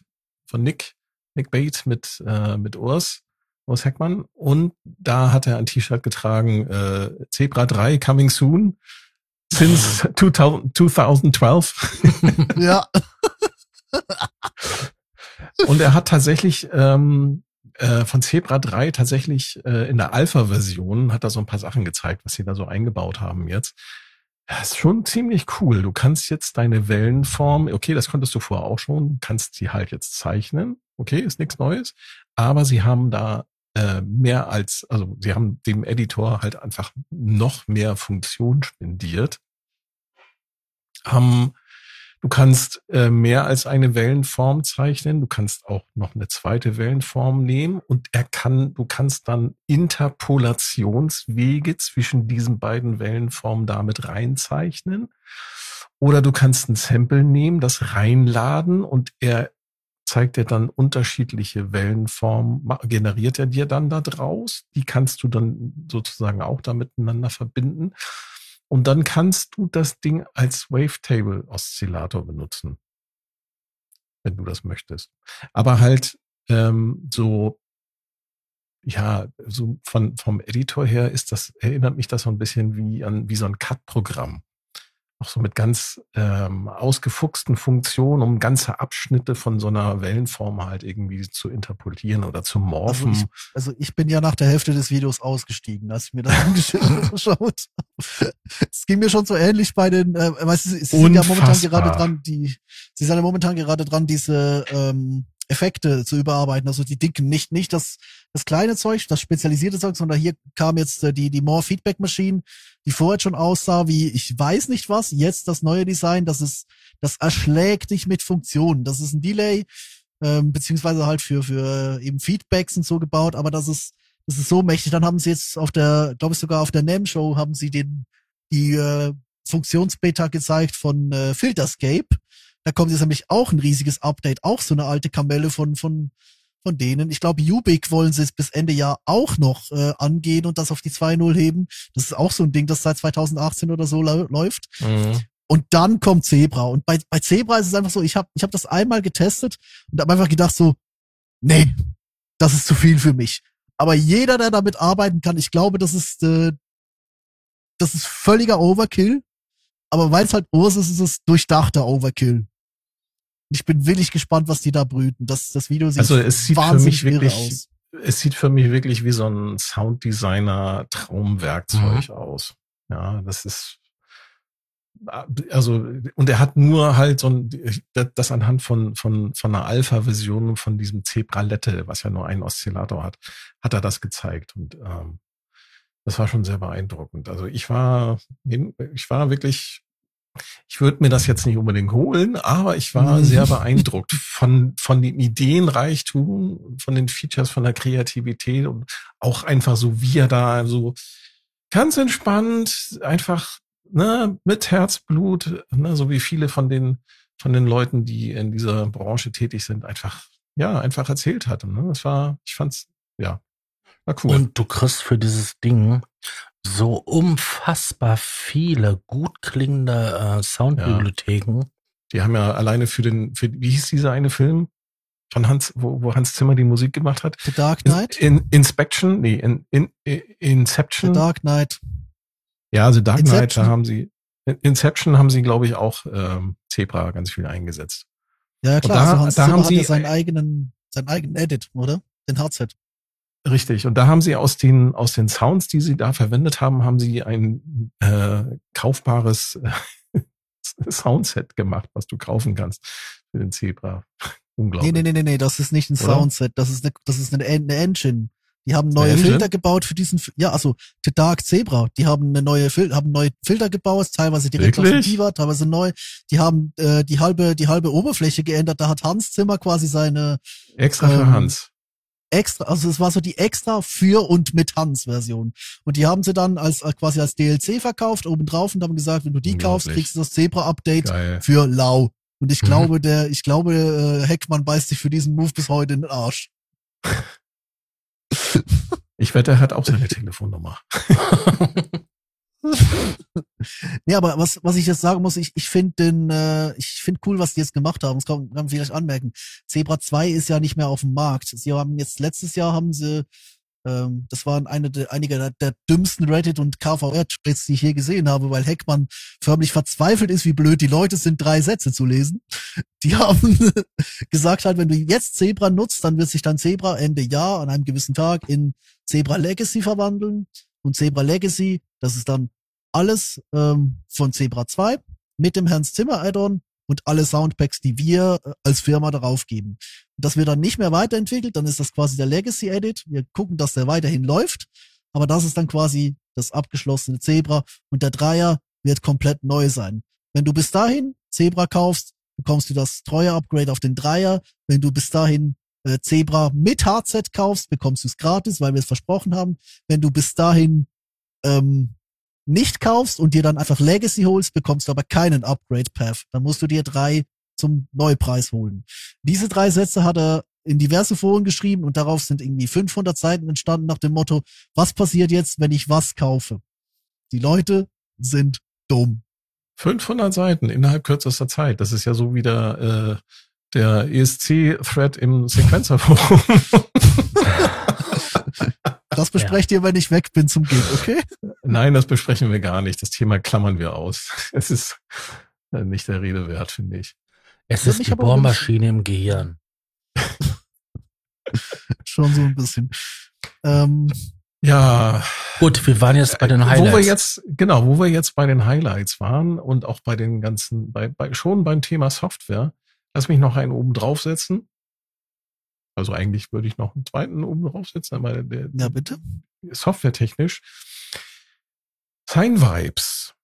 von Nick, Bate mit, äh, mit Urs, Urs Heckmann. Und da hat er ein T-Shirt getragen, äh, Zebra 3 coming soon. Since 2000, 2012. ja, Und er hat tatsächlich ähm, äh, von Zebra 3 tatsächlich äh, in der Alpha-Version hat er so ein paar Sachen gezeigt, was sie da so eingebaut haben jetzt. Das ist schon ziemlich cool. Du kannst jetzt deine Wellenform, okay, das konntest du vorher auch schon, kannst sie halt jetzt zeichnen. Okay, ist nichts Neues. Aber sie haben da äh, mehr als, also sie haben dem Editor halt einfach noch mehr Funktion spendiert. Haben Du kannst äh, mehr als eine Wellenform zeichnen. Du kannst auch noch eine zweite Wellenform nehmen und er kann, du kannst dann Interpolationswege zwischen diesen beiden Wellenformen damit reinzeichnen. Oder du kannst ein Sample nehmen, das reinladen und er zeigt dir dann unterschiedliche Wellenformen, generiert er dir dann da draus. Die kannst du dann sozusagen auch da miteinander verbinden. Und dann kannst du das Ding als Wavetable-Oszillator benutzen. Wenn du das möchtest. Aber halt ähm, so, ja, so von, vom Editor her ist das, erinnert mich das so ein bisschen wie an wie so ein Cut-Programm. Auch so mit ganz ähm, ausgefuchsten Funktionen, um ganze Abschnitte von so einer Wellenform halt irgendwie zu interpolieren oder zu morphen. Also also ich bin ja nach der Hälfte des Videos ausgestiegen, als ich mir das angeschaut habe. Es ging mir schon so ähnlich bei den, äh, weißt du, sie sind ja momentan gerade dran, die, sie sind ja momentan gerade dran, diese ähm, Effekte zu überarbeiten, also die dicken, nicht, nicht das, das kleine Zeug, das spezialisierte Zeug, sondern hier kam jetzt äh, die, die More Feedback Machine, die vorher schon aussah wie, ich weiß nicht was, jetzt das neue Design, das ist, das erschlägt dich mit Funktionen. Das ist ein Delay, ähm, beziehungsweise halt für, für eben Feedbacks und so gebaut, aber das ist, das ist so mächtig. Dann haben sie jetzt auf der, glaube ich sogar auf der NAM-Show haben sie den, die äh, Funktionsbeta gezeigt von äh, Filterscape. Da kommt jetzt nämlich auch ein riesiges Update, auch so eine alte Kamelle von, von, von denen. Ich glaube, Ubik wollen sie es bis Ende Jahr auch noch äh, angehen und das auf die 2.0 heben. Das ist auch so ein Ding, das seit 2018 oder so läuft. Mhm. Und dann kommt Zebra. Und bei, bei Zebra ist es einfach so, ich habe ich hab das einmal getestet und habe einfach gedacht so, nee, das ist zu viel für mich. Aber jeder, der damit arbeiten kann, ich glaube, das ist, äh, das ist völliger Overkill. Aber weil es halt Urs ist, ist es durchdachter Overkill. Ich bin willig gespannt, was die da brüten. Das, das Video sieht Also es sieht für wahnsinnig mich irre wirklich, aus. es sieht für mich wirklich wie so ein Sounddesigner Traumwerkzeug aus. Ja, das ist also und er hat nur halt so ein das anhand von von von einer Alpha-Version von diesem Zebralette, was ja nur einen Oszillator hat, hat er das gezeigt und ähm, das war schon sehr beeindruckend. Also ich war ich war wirklich ich würde mir das jetzt nicht unbedingt holen, aber ich war Mhm. sehr beeindruckt von, von dem Ideenreichtum, von den Features, von der Kreativität und auch einfach so, wie er da so ganz entspannt, einfach ne, mit Herzblut, ne, so wie viele von den, von den Leuten, die in dieser Branche tätig sind, einfach, ja, einfach erzählt hat. Ne? Das war, ich fand's, ja, war cool. Und du kriegst für dieses Ding so unfassbar viele gut klingende äh, Soundbibliotheken. Die haben ja alleine für den, für, wie hieß dieser eine Film von Hans, wo, wo Hans Zimmer die Musik gemacht hat? The Dark Knight? In, Inspection, nee, in, in, in The Inception. Dark Knight. ja, also Dark Knight, Inception. da haben sie, Inception haben sie, glaube ich, auch ähm, Zebra ganz viel eingesetzt. Ja, ja klar, da- also Hans da Zimmer haben hat sie- ja seinen eigenen, seinen eigenen Edit, oder? Den Hardset. Richtig. Und da haben sie aus den, aus den Sounds, die sie da verwendet haben, haben sie ein äh, kaufbares äh, Soundset gemacht, was du kaufen kannst für den Zebra. Unglaublich. Nee, nee, nee, nee, nee, das ist nicht ein Oder? Soundset, das ist eine, das ist eine, eine Engine. Die haben neue? Filter gebaut für diesen, ja, also The Dark Zebra, die haben eine neue Fil haben neue Filter gebaut, teilweise direkt aus Wirklich? dem Diva, teilweise neu. Die haben äh, die halbe die halbe Oberfläche geändert. Da hat Hans Zimmer quasi seine Extra für ähm, Hans. Extra, also es war so die extra für und mit Hans Version. Und die haben sie dann als äh, quasi als DLC verkauft obendrauf und haben gesagt, wenn du die kaufst, kriegst du das Zebra Update Geil. für lau. Und ich Mhm. glaube, der, ich glaube, äh, Heckmann beißt sich für diesen Move bis heute in den Arsch. Ich wette, er hat auch seine Telefonnummer. Nee, aber was, was ich jetzt sagen muss, ich, ich finde den, äh, ich finde cool, was die jetzt gemacht haben. Das kann, kann man vielleicht anmerken. Zebra 2 ist ja nicht mehr auf dem Markt. Sie haben jetzt, letztes Jahr haben sie, ähm, das waren eine der, einige der, der dümmsten Reddit- und KVR-Tweets, die ich je gesehen habe, weil Heckmann förmlich verzweifelt ist, wie blöd die Leute sind, drei Sätze zu lesen. Die haben gesagt halt, wenn du jetzt Zebra nutzt, dann wird sich dein Zebra Ende Jahr an einem gewissen Tag in Zebra Legacy verwandeln. Und Zebra Legacy, das ist dann alles ähm, von Zebra 2 mit dem Hans Zimmer Add-on und alle Soundpacks, die wir äh, als Firma darauf geben. Das wird dann nicht mehr weiterentwickelt, dann ist das quasi der Legacy Edit. Wir gucken, dass der weiterhin läuft, aber das ist dann quasi das abgeschlossene Zebra und der Dreier wird komplett neu sein. Wenn du bis dahin Zebra kaufst, bekommst du das treue Upgrade auf den Dreier. Wenn du bis dahin äh, Zebra mit Hardset kaufst, bekommst du es gratis, weil wir es versprochen haben. Wenn du bis dahin ähm, nicht kaufst und dir dann einfach Legacy holst, bekommst du aber keinen Upgrade Path. Dann musst du dir drei zum Neupreis holen. Diese drei Sätze hat er in diverse Foren geschrieben und darauf sind irgendwie 500 Seiten entstanden nach dem Motto, was passiert jetzt, wenn ich was kaufe? Die Leute sind dumm. 500 Seiten innerhalb kürzester Zeit. Das ist ja so wie der, äh, der ESC-Thread im Sequencer-Forum. Das besprecht ihr, wenn ich weg bin zum Gig, okay? Nein, das besprechen wir gar nicht. Das Thema klammern wir aus. Es ist äh, nicht der Rede wert, finde ich. Es ist die Bohrmaschine im Gehirn. Schon so ein bisschen. Ähm, Ja, Gut, wir waren jetzt bei den Wo Highlights. wir jetzt, genau, wo wir jetzt bei den Highlights waren und auch bei den ganzen, bei, bei schon beim Thema Software, lass mich noch einen oben draufsetzen. Also eigentlich würde ich noch einen zweiten oben draufsetzen, aber der, ja, bitte. softwaretechnisch. Sign Vibes,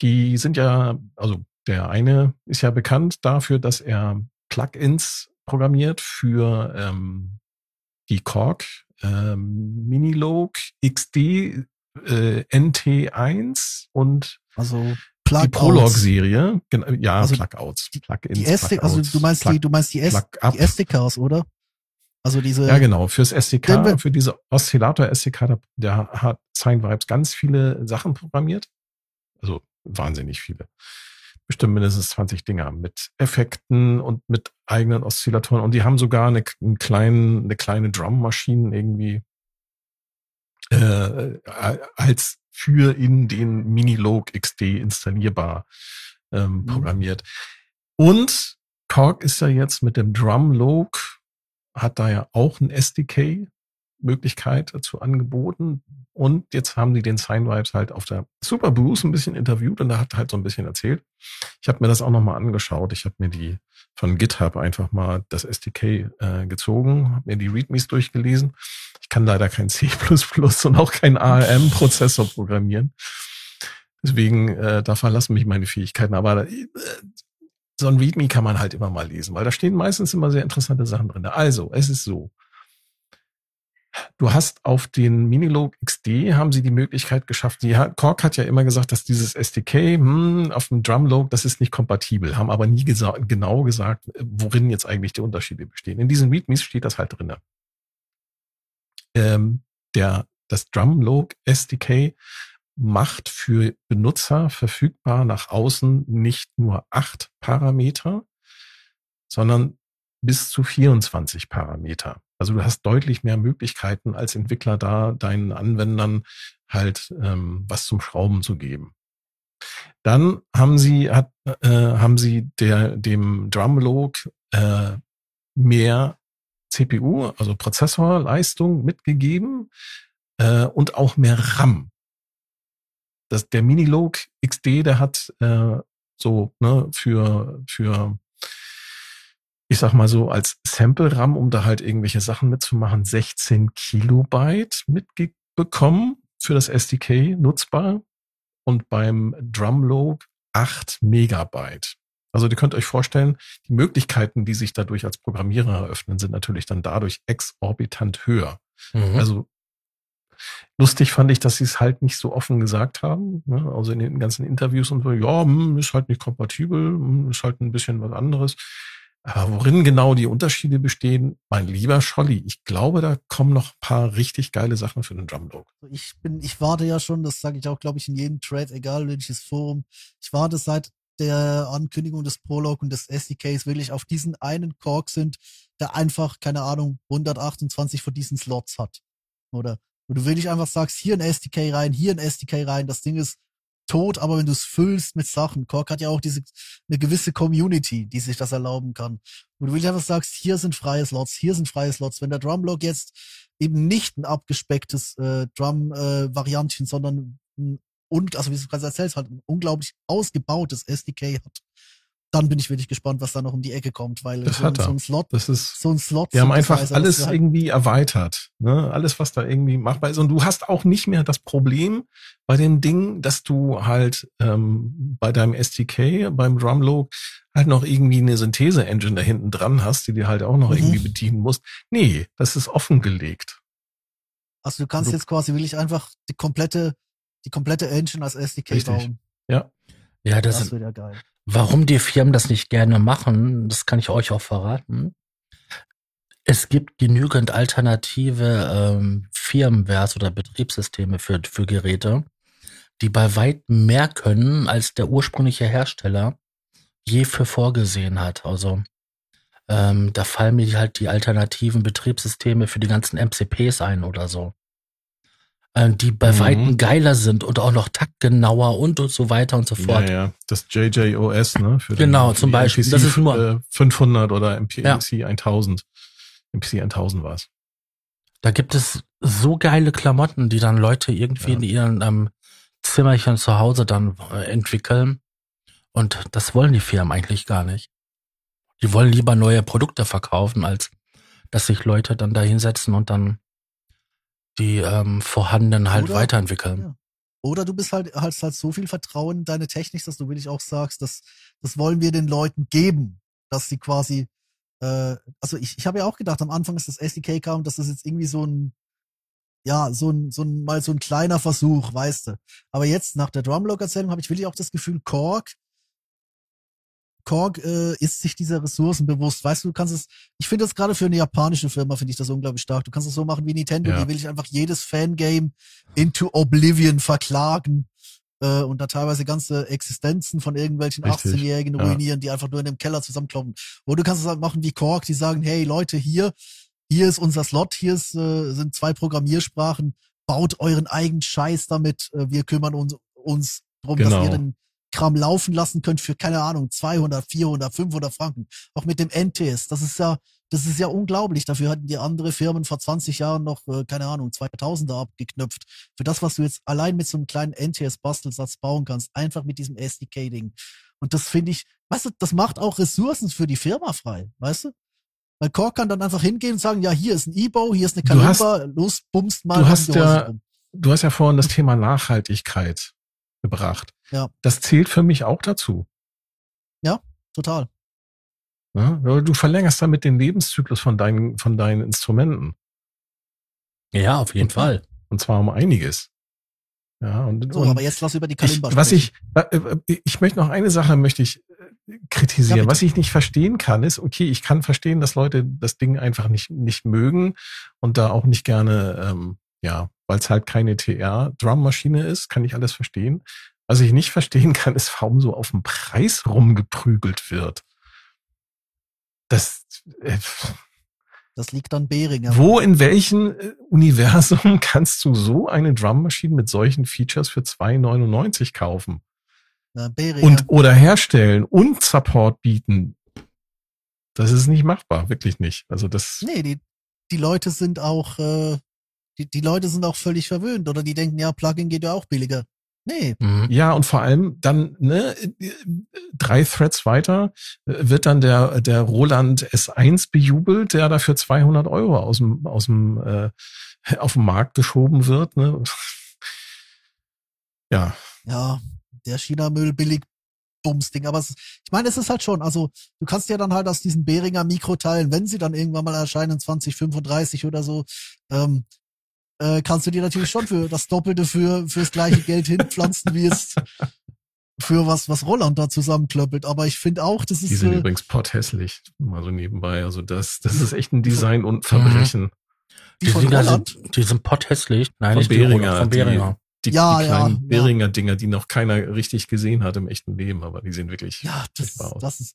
die sind ja, also der eine ist ja bekannt dafür, dass er Plugins programmiert für ähm, die Korg ähm, Minilog XD äh, NT1 und Also die Plug Prolog-Serie. Genau, Ja, Also Plugouts. die- Plugins, Die SD, also du meinst die, du meinst die, S, die SDKs, oder? Also diese, Ja, genau. Fürs SDK, Denn wir- für diese Oszillator-SDK, da, da hat Sign Vibes ganz viele Sachen programmiert. Also wahnsinnig viele. Bestimmt mindestens 20 Dinger mit Effekten und mit eigenen Oszillatoren. Und die haben sogar eine, einen kleinen, eine kleine Drummaschine irgendwie äh, als für in den Minilog XD installierbar ähm, Mhm. programmiert. Und Korg ist ja jetzt mit dem Drumlog, hat da ja auch ein SDK-Möglichkeit dazu angeboten. Und jetzt haben die den Sign-Vibes halt auf der Super Boost ein bisschen interviewt und er hat halt so ein bisschen erzählt. Ich habe mir das auch nochmal angeschaut. Ich habe mir die von GitHub einfach mal das SDK äh, gezogen, habe mir die Readmes durchgelesen. Ich kann leider kein C++ und auch kein ARM-Prozessor programmieren. Deswegen, äh, da verlassen mich meine Fähigkeiten. Aber äh, so ein README kann man halt immer mal lesen, weil da stehen meistens immer sehr interessante Sachen drin. Also, es ist so. Du hast auf den Minilog XD haben sie die Möglichkeit geschafft. Die hat, Korg hat ja immer gesagt, dass dieses SDK hm, auf dem Drumlog, das ist nicht kompatibel, haben aber nie gesa genau gesagt, worin jetzt eigentlich die Unterschiede bestehen. In diesen READMEs steht das halt drinne. Ähm, der, das Drumlog SDK macht für Benutzer verfügbar nach außen nicht nur acht Parameter, sondern bis zu 24 Parameter. Also du hast deutlich mehr Möglichkeiten als Entwickler da, deinen Anwendern halt ähm, was zum Schrauben zu geben. Dann haben sie, hat, äh, haben sie der, dem Drumlog äh, mehr CPU, also Prozessorleistung mitgegeben äh, und auch mehr RAM. Das, der Minilog XD, der hat äh, so ne, für, für ich sag mal so, als Sample-RAM, um da halt irgendwelche Sachen mitzumachen, 16 Kilobyte mitbekommen für das SDK nutzbar und beim Drumlog 8 Megabyte. Also ihr könnt euch vorstellen, die Möglichkeiten, die sich dadurch als Programmierer eröffnen, sind natürlich dann dadurch exorbitant höher. Mhm. Also lustig fand ich, dass sie es halt nicht so offen gesagt haben. Ne? Also in den ganzen Interviews und so, ja, hm, ist halt nicht kompatibel, hm, ist halt ein bisschen was anderes. Aber worin genau die Unterschiede bestehen, mein lieber Scholli, ich glaube, da kommen noch ein paar richtig geile Sachen für den Drumlog. Ich bin, ich warte ja schon, das sage ich auch, glaube ich, in jedem Trade, egal welches Forum. Ich warte seit der Ankündigung des Prolog und des SDKs wirklich auf diesen einen Kork sind, der einfach, keine Ahnung, 128 von diesen Slots hat. Oder wo du wirklich einfach sagst, hier ein SDK rein, hier ein SDK rein, das Ding ist tot, aber wenn du es füllst mit Sachen, Kork hat ja auch diese eine gewisse Community, die sich das erlauben kann. Wo du wirklich einfach sagst, hier sind freie Slots, hier sind freie Slots. Wenn der Drumlog jetzt eben nicht ein abgespecktes äh, Drum-Variantchen, äh, sondern ein, und, also wie du gerade erzählst, halt ein unglaublich ausgebautes SDK hat, dann bin ich wirklich gespannt, was da noch um die Ecke kommt, weil das so, hat er. so ein Slot, das ist, so ein Slot. wir haben einfach alles halt- irgendwie erweitert, ne? Alles, was da irgendwie machbar ist. Und du hast auch nicht mehr das Problem bei dem Ding, dass du halt ähm, bei deinem SDK, beim Drumlog halt noch irgendwie eine Synthese-Engine da hinten dran hast, die dir halt auch noch Mhm. irgendwie bedienen musst. Nee, das ist offengelegt. Also du kannst Du- jetzt quasi wirklich einfach die komplette, die komplette Engine als SDK Richtig. bauen. Ja, Ja, das, Das wird ja geil. Warum die Firmen das nicht gerne machen, das kann ich euch auch verraten. Es gibt genügend alternative ähm, Firmwares oder Betriebssysteme für, für Geräte, die bei weitem mehr können, als der ursprüngliche Hersteller je für vorgesehen hat. Also ähm, da fallen mir halt die alternativen Betriebssysteme für die ganzen MCPs ein oder so. Ähm, die bei Mhm. weitem geiler sind und auch noch taktgenauer und, und so weiter und so ja, fort. ja. Das JJOS, ne? Für Genau, für zum Beispiel. MPC, Das ist nur- äh, 500 oder MPC 1000. MPC 1000 war es. Da gibt es so geile Klamotten, die dann Leute irgendwie Ja. in ihren ähm, Zimmerchen zu Hause dann äh, entwickeln. Und das wollen die Firmen eigentlich gar nicht. Die wollen lieber neue Produkte verkaufen, als dass sich Leute dann da hinsetzen und dann die ähm, vorhandenen halt Oder- weiterentwickeln. Ja. Oder du bist halt, hast halt so viel Vertrauen in deine Technik, dass du wirklich auch sagst, dass, das wollen wir den Leuten geben, dass sie quasi, äh, also ich, ich habe ja auch gedacht, am Anfang, als das SDK kam, dass das jetzt irgendwie so ein, ja, so ein, so ein, mal so ein kleiner Versuch, weißt du. Aber jetzt, nach der Drumlog-Erzählung, habe ich wirklich auch das Gefühl, Korg, Korg äh, ist sich dieser Ressourcen bewusst. Weißt du, du kannst es, ich finde das gerade für eine japanische Firma, finde ich das unglaublich stark. Du kannst es so machen wie Nintendo, Ja. die will ich einfach jedes Fangame into Oblivion verklagen äh, und da teilweise ganze Existenzen von irgendwelchen Richtig, 18-Jährigen ja. ruinieren, die einfach nur in dem Keller zusammenkloppen. Oder du kannst es halt machen wie Korg, die sagen, hey Leute, hier, hier ist unser Slot, hier ist, äh, sind zwei Programmiersprachen, baut euren eigenen Scheiß damit, äh, wir kümmern uns, uns drum, dass Genau. ihr den Kram laufen lassen könnt für, keine Ahnung, 200, 400, 500 Franken. Auch mit dem NTS, das ist ja, das ist ja unglaublich. Dafür hatten die andere Firmen vor 20 Jahren noch, äh, keine Ahnung, 2000er abgeknüpft. Für das, was du jetzt allein mit so einem kleinen NTS-Bastelsatz bauen kannst, einfach mit diesem SDK-Ding. Und das finde ich, weißt du, das macht auch Ressourcen für die Firma frei, weißt du? Weil Korg kann dann einfach hingehen und sagen, ja, hier ist ein E-Bow, hier ist eine Kalimba, los, bummst mal. du hast ja- rum. Du hast ja vorhin das Thema Nachhaltigkeit gebracht. Ja. Das zählt für mich auch dazu. Total. Ne? Weil Du verlängerst damit den Lebenszyklus von deinen, von deinen Instrumenten. Ja, auf jeden Und- Fall. Und zwar um einiges. Ja, und, So, und aber jetzt lass über die ich, Kalimba was sprechen. ich, äh, äh, ich möchte noch eine Sache möchte ich äh, kritisieren. Ja, was ich nicht verstehen kann, ist, okay, ich kann verstehen, dass Leute das Ding einfach nicht, nicht mögen und da auch nicht gerne, ähm, ja, weil es halt keine TR-Drum-Maschine ist, kann ich alles verstehen. Was ich nicht verstehen kann, ist, warum so auf dem Preis rumgeprügelt wird. Das, äh, Das liegt an Behringer. wo in welchem äh, Universum kannst du so eine Drummaschine mit solchen Features für 2,99 kaufen? Na, Beringer. und oder herstellen und Support bieten. Das ist nicht machbar, wirklich nicht. Also das nee, die, die Leute sind auch, äh, die, die Leute sind auch völlig verwöhnt oder die denken, ja, Plugin geht ja auch billiger. Nee, Mhm. Ja, und vor allem dann, ne, drei Threads weiter äh, wird dann der, der Roland S1 bejubelt, der dafür 200 Euro aus dem, aus dem, äh, auf den Markt geschoben wird, ne. Ja, ja, der China-Müll billig Bumsding. Aber es, ich meine, es ist halt schon, also du kannst ja dann halt aus diesen Behringer Mikroteilen, wenn sie dann irgendwann mal erscheinen, 2035 oder so, ähm, äh, kannst du dir natürlich schon für das Doppelte für fürs gleiche Geld hinpflanzen, wie es für was, was Roland da zusammenklöppelt. Aber ich finde auch, das die ist sind äh, übrigens potthässlich, mal so nebenbei. Also das, das ist echt ein Design und Verbrechen. die Die von Dinger Roland. sind, die sind potthässlich. Nein, Von nicht die Behringer, Roland, von die- Behringer. Die, Ja, die kleinen ja. Beringer Dinger, die noch keiner richtig gesehen hat im echten Leben, aber die sehen wirklich Ja, das, aus. das ist.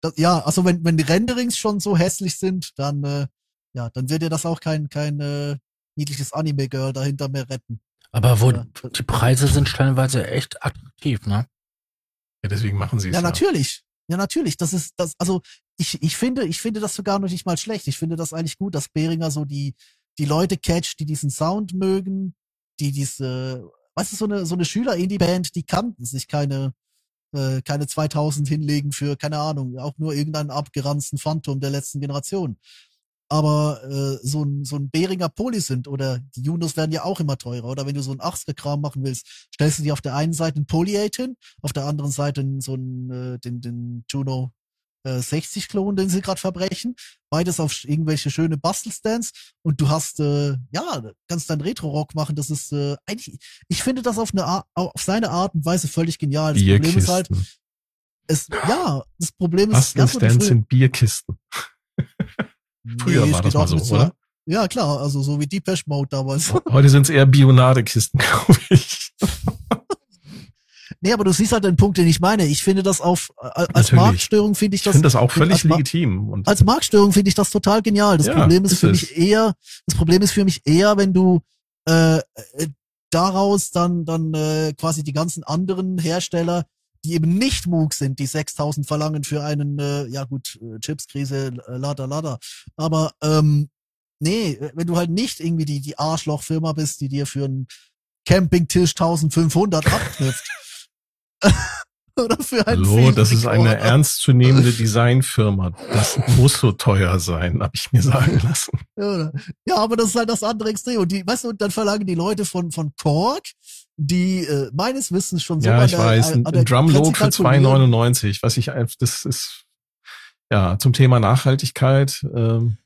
Das, ja, also wenn, wenn die Renderings schon so hässlich sind, dann, äh, ja, dann wird dir das auch kein, kein äh, niedliches Anime-Girl dahinter mehr retten. Aber wo Ja. die Preise sind stellenweise echt attraktiv, ne? Ja, deswegen machen sie es. Ja, natürlich. Ja, natürlich. Das ist, das, also, ich, ich finde, ich finde das sogar noch nicht mal schlecht. Ich finde das eigentlich gut, dass Behringer so die, die Leute catcht, die diesen Sound mögen, die diese, weißt du, so eine, so eine Schüler-Indie-Band, die kann sich keine, äh, keine 2000 hinlegen für, keine Ahnung, auch nur irgendeinen abgeranzten Phantom der letzten Generation. Aber äh, so ein, so ein Behringer Polysynth oder die Junos werden ja auch immer teurer. Oder wenn du so ein 80er-Kram machen willst, stellst du dir auf der einen Seite einen Poly 8 hin, auf der anderen Seite so einen, äh, den, den Juno äh, 60-Klon, den sie gerade verbrechen. Beides auf irgendwelche schöne Bastelstands. Und du hast, äh, ja, kannst dann Retro-Rock machen. Das ist äh, eigentlich, ich finde das auf eine Art, auf seine Art und Weise völlig genial. Das Problem ist halt, es, ja, das Problem ist, frühe- sind Bierkisten. Früher Nee, war das mal so, oder? Ja, klar, also so wie Depeche Mode damals. Heute sind es eher Bionadekisten, glaube ich. nee, aber du siehst halt den Punkt, den ich meine. Ich finde das auf, äh, als Natürlich. Marktstörung finde ich Ich das, finde das auch völlig als legitim. Und als Marktstörung finde ich das total genial. Das Ja, Problem ist ist für es. mich eher, das Problem ist für mich eher, wenn du äh, äh, daraus dann dann äh, quasi die ganzen anderen Hersteller, die eben nicht Moog sind, die 6000 verlangen für einen, äh, ja gut, äh, Chipskrise, äh, lada lada. Aber ähm, nee, wenn du halt nicht irgendwie die die Arschlochfirma bist, die dir für einen Campingtisch 1500 abknüpft. Oder für einen Hallo, das ist eine ernstzunehmende Designfirma. Das muss so teuer sein, habe ich mir sagen lassen. Ja, aber das ist halt das andere Extrem. Und die, weißt du, und dann verlangen die Leute von, von Korg, die äh, meines Wissens schon so ja, ich der, weiß, ein, ein Drumload für kalkulieren. 2,99, was ich einfach, das ist, ja, zum Thema Nachhaltigkeit, ähm,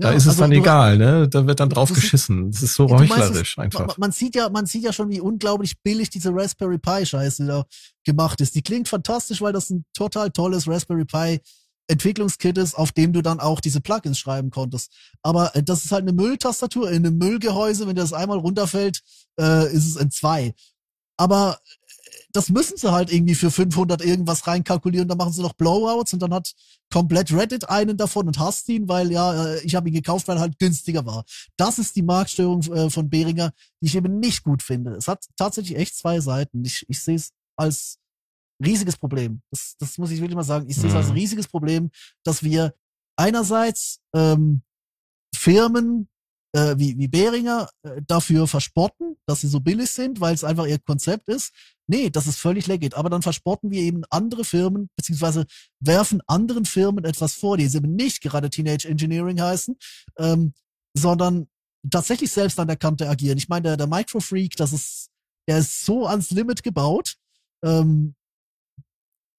da Ja, ist es also dann egal, ne? Da wird dann drauf geschissen. Das ist so Ja, du meinst, heuchlerisch Man, einfach. man sieht ja, man sieht ja schon, wie unglaublich billig diese Raspberry Pi Scheiße da gemacht ist. Die klingt fantastisch, weil das ein total tolles Raspberry Pi Entwicklungskit ist, auf dem du dann auch diese Plugins schreiben konntest. Aber äh, das ist halt eine Mülltastatur in einem Müllgehäuse. Wenn dir das einmal runterfällt, äh, ist es ein 2. Aber äh, das müssen sie halt irgendwie für 500 irgendwas reinkalkulieren. Dann machen sie noch Blowouts und dann hat komplett Reddit einen davon und hasst ihn, weil ja, äh, ich habe ihn gekauft, weil er halt günstiger war. Das ist die Marktstörung von Behringer, die ich eben nicht gut finde. Es hat tatsächlich echt zwei Seiten. Ich, ich sehe es als riesiges Problem. Das, das muss ich wirklich mal sagen. Ich sehe es als Mhm. riesiges Problem, dass wir einerseits ähm, Firmen äh, wie, wie Behringer äh, dafür verspotten, dass sie so billig sind, weil es einfach ihr Konzept ist. Nee, das ist völlig legit. Aber dann verspotten wir eben andere Firmen, beziehungsweise werfen anderen Firmen etwas vor, die eben nicht gerade Teenage Engineering heißen, ähm, sondern tatsächlich selbst an der Kante agieren. Ich meine, der, der Microfreak, das ist, der ist so ans Limit gebaut, ähm,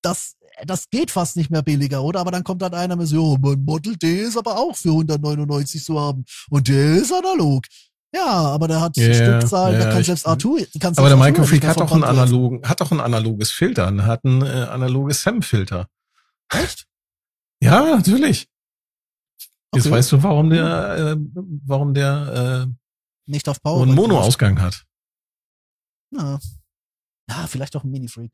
das, das geht fast nicht mehr billiger, oder? Aber dann kommt dann einer mit so, mein Model D ist aber auch für 199 zu haben. Und der ist analog. Ja, aber der hat Ja, Stückzahlen, ja, der kann selbst Artur, die kann Aber der Microfreak hat doch einen analogen, hat doch ein analoges Filter, er hat ein äh, analoges SAM-Filter. Echt? Ja, natürlich. Jetzt Okay. weißt du, warum der, äh, warum der Nicht auf äh, Power. einen Mono-Ausgang hat. Ja. ja, vielleicht auch ein Mini-Freak.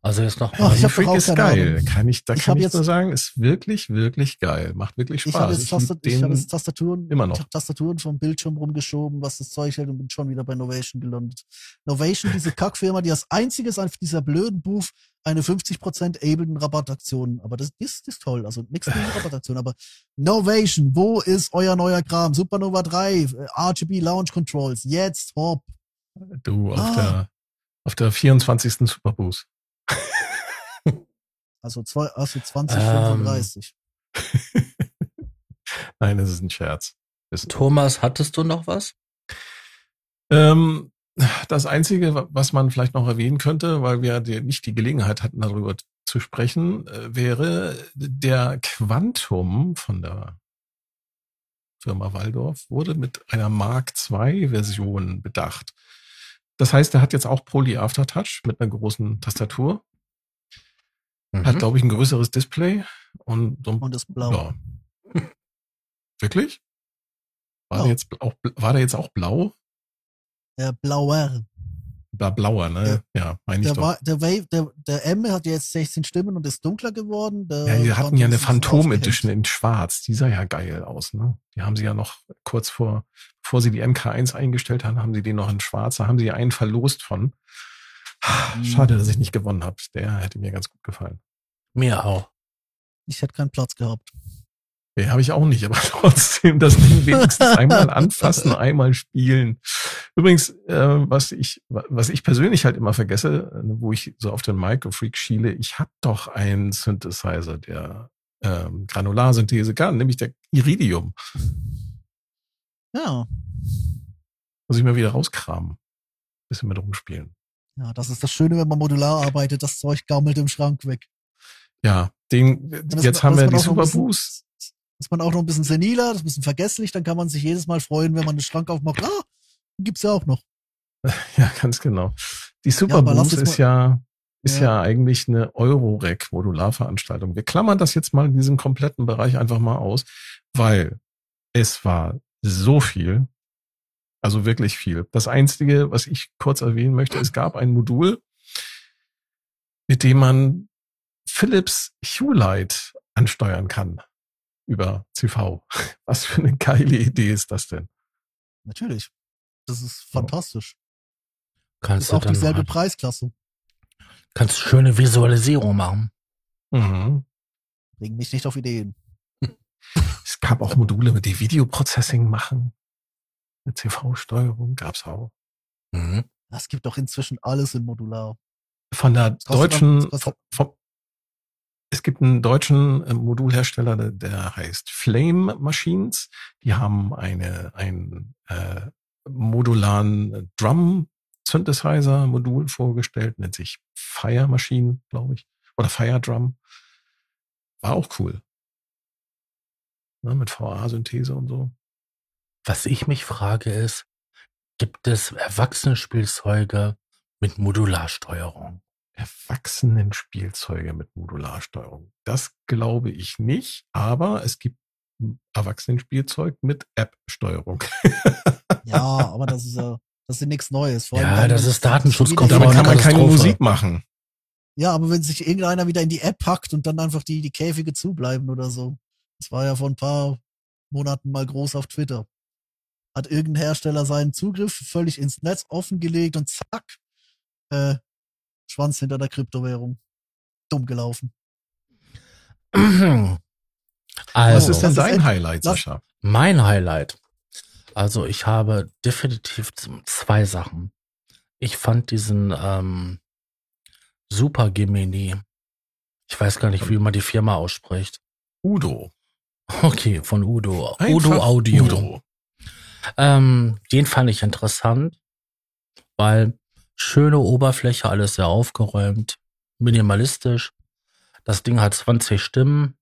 Also jetzt noch. Ach, ich Freak ist geil. Kann ich, da Ich kann ich jetzt- nur sagen, ist wirklich, wirklich geil. Macht wirklich Ich habe Spaß. jetzt, Tastat ich hab jetzt Tastaturen, immer noch. Ich hab Tastaturen vom Bildschirm rumgeschoben, was das Zeug hält und bin schon wieder bei Novation gelandet. Novation, diese Kackfirma, die als einziges auf dieser blöden Booth eine 50% Ableton Rabattaktion, aber das ist, ist toll, also nichts gegen Rabattaktion, aber Novation, wo ist euer neuer Kram? Supernova 3, äh, RGB Launch Controls, jetzt, hopp. du auf Ah. der, auf der 24. Superboost. Also, zwei, also 2035. Nein, das ist ein Scherz. Ist, Thomas, hattest du noch was? ähm, das Einzige, wa- was man vielleicht noch erwähnen könnte, weil wir die, nicht die Gelegenheit hatten, darüber zu sprechen, äh, wäre der Quantum von der Firma Waldorf wurde mit einer Mark II Version bedacht. Das heißt, er hat jetzt auch Poly Aftertouch mit einer großen Tastatur, hat, Mhm. glaube ich, ein größeres Display und so ein Und ist blau. Ja. Wirklich? War, Ja. der jetzt auch, war der jetzt auch blau? Der blauer. Bla, blauer, ne? Ja, meine ich Der, doch. war, der, Wave, der, der M hat ja jetzt 16 Stimmen und ist dunkler geworden. Der ja, die hatten ja eine Phantom. Edition in schwarz. Die sah ja geil aus, ne? Die haben sie ja noch kurz vor, bevor sie die MK1 eingestellt haben, haben sie den noch in schwarz. Da haben sie einen verlost von. Schade, dass ich nicht gewonnen habe. Der hätte mir ganz gut gefallen. Mir auch. Ich hätte keinen Platz gehabt. Nee, habe ich auch nicht, aber trotzdem das Ding wenigstens einmal anfassen, einmal spielen. Übrigens, äh, was ich, was ich persönlich halt immer vergesse, äh, wo ich so auf den Microfreak schiele, ich habe doch einen Synthesizer, der ähm, Granularsynthese kann, nämlich der Iridium. Ja. Muss ich mal wieder rauskramen. Bisschen mit rumspielen. Ja, das ist das Schöne, wenn man modular arbeitet. Das Zeug gammelt im Schrank weg. Ja, den, jetzt man- haben wir die Superboost. Ist man auch noch ein bisschen seniler, das ist ein bisschen vergesslich, dann kann man sich jedes Mal freuen, wenn man den Schrank aufmacht. Ah, gibt's ja auch noch. Ja, ganz genau. Die Superboost jetzt ist ja, ist ja. Ja. eigentlich eine Eurorec Modularveranstaltung. Wir klammern das jetzt mal in diesem kompletten Bereich einfach mal aus, weil es war so viel, also wirklich viel. Das einzige, was ich kurz erwähnen möchte, es gab ein Modul, mit dem man Philips Hue Light ansteuern kann über CV. Was für eine geile Idee ist das denn? Natürlich. Das ist fantastisch. Das Kannst ist du auch dann dieselbe mal, Preisklasse. kannst schöne Visualisierung machen. Mhm. Bring mich nicht auf Ideen. Es gab auch Module, mit die Videoprocessing machen. Eine CV-Steuerung gab's auch. Mhm. Es gibt doch inzwischen alles in Modular. Von der dann- deutschen, das kostet- vom, vom, es gibt einen deutschen äh, Modulhersteller, der, der heißt Flame Machines. Die haben eine, ein äh, modularen Drum Synthesizer Modul vorgestellt, nennt sich Fire Machine, glaube ich, oder Fire Drum. War auch cool. Ne, mit VA-Synthese und so. Was ich mich frage ist, gibt es Erwachsenenspielzeuge mit Modularsteuerung? Erwachsenenspielzeuge mit Modularsteuerung. Das glaube ich nicht, aber es gibt Erwachsenenspielzeug mit App-Steuerung. Ja, aber das ist ja, das ist nichts Neues. Vor allem, Ja, das ist Datenschutz- wieder- kommt Damit aber kann man keine. Musik machen. Ja, aber wenn sich irgendeiner wieder in die App packt und dann einfach die, die Käfige zubleiben oder so. Das war ja vor ein paar Monaten mal groß auf Twitter. Hat irgendein Hersteller seinen Zugriff völlig ins Netz offengelegt und zack, äh, Schwanz hinter der Kryptowährung. Dumm gelaufen. Also, Was ist denn dein Highlight, Sascha? Mein Highlight. Also ich habe definitiv zwei Sachen. Ich fand diesen ähm, Super Gemini. Ich weiß gar nicht, wie man die Firma ausspricht. Udo. Okay, von Udo. Einfach Udo Audio. Udo. Ähm, den fand ich interessant, weil schöne Oberfläche, alles sehr aufgeräumt, minimalistisch. Das Ding hat 20 Stimmen.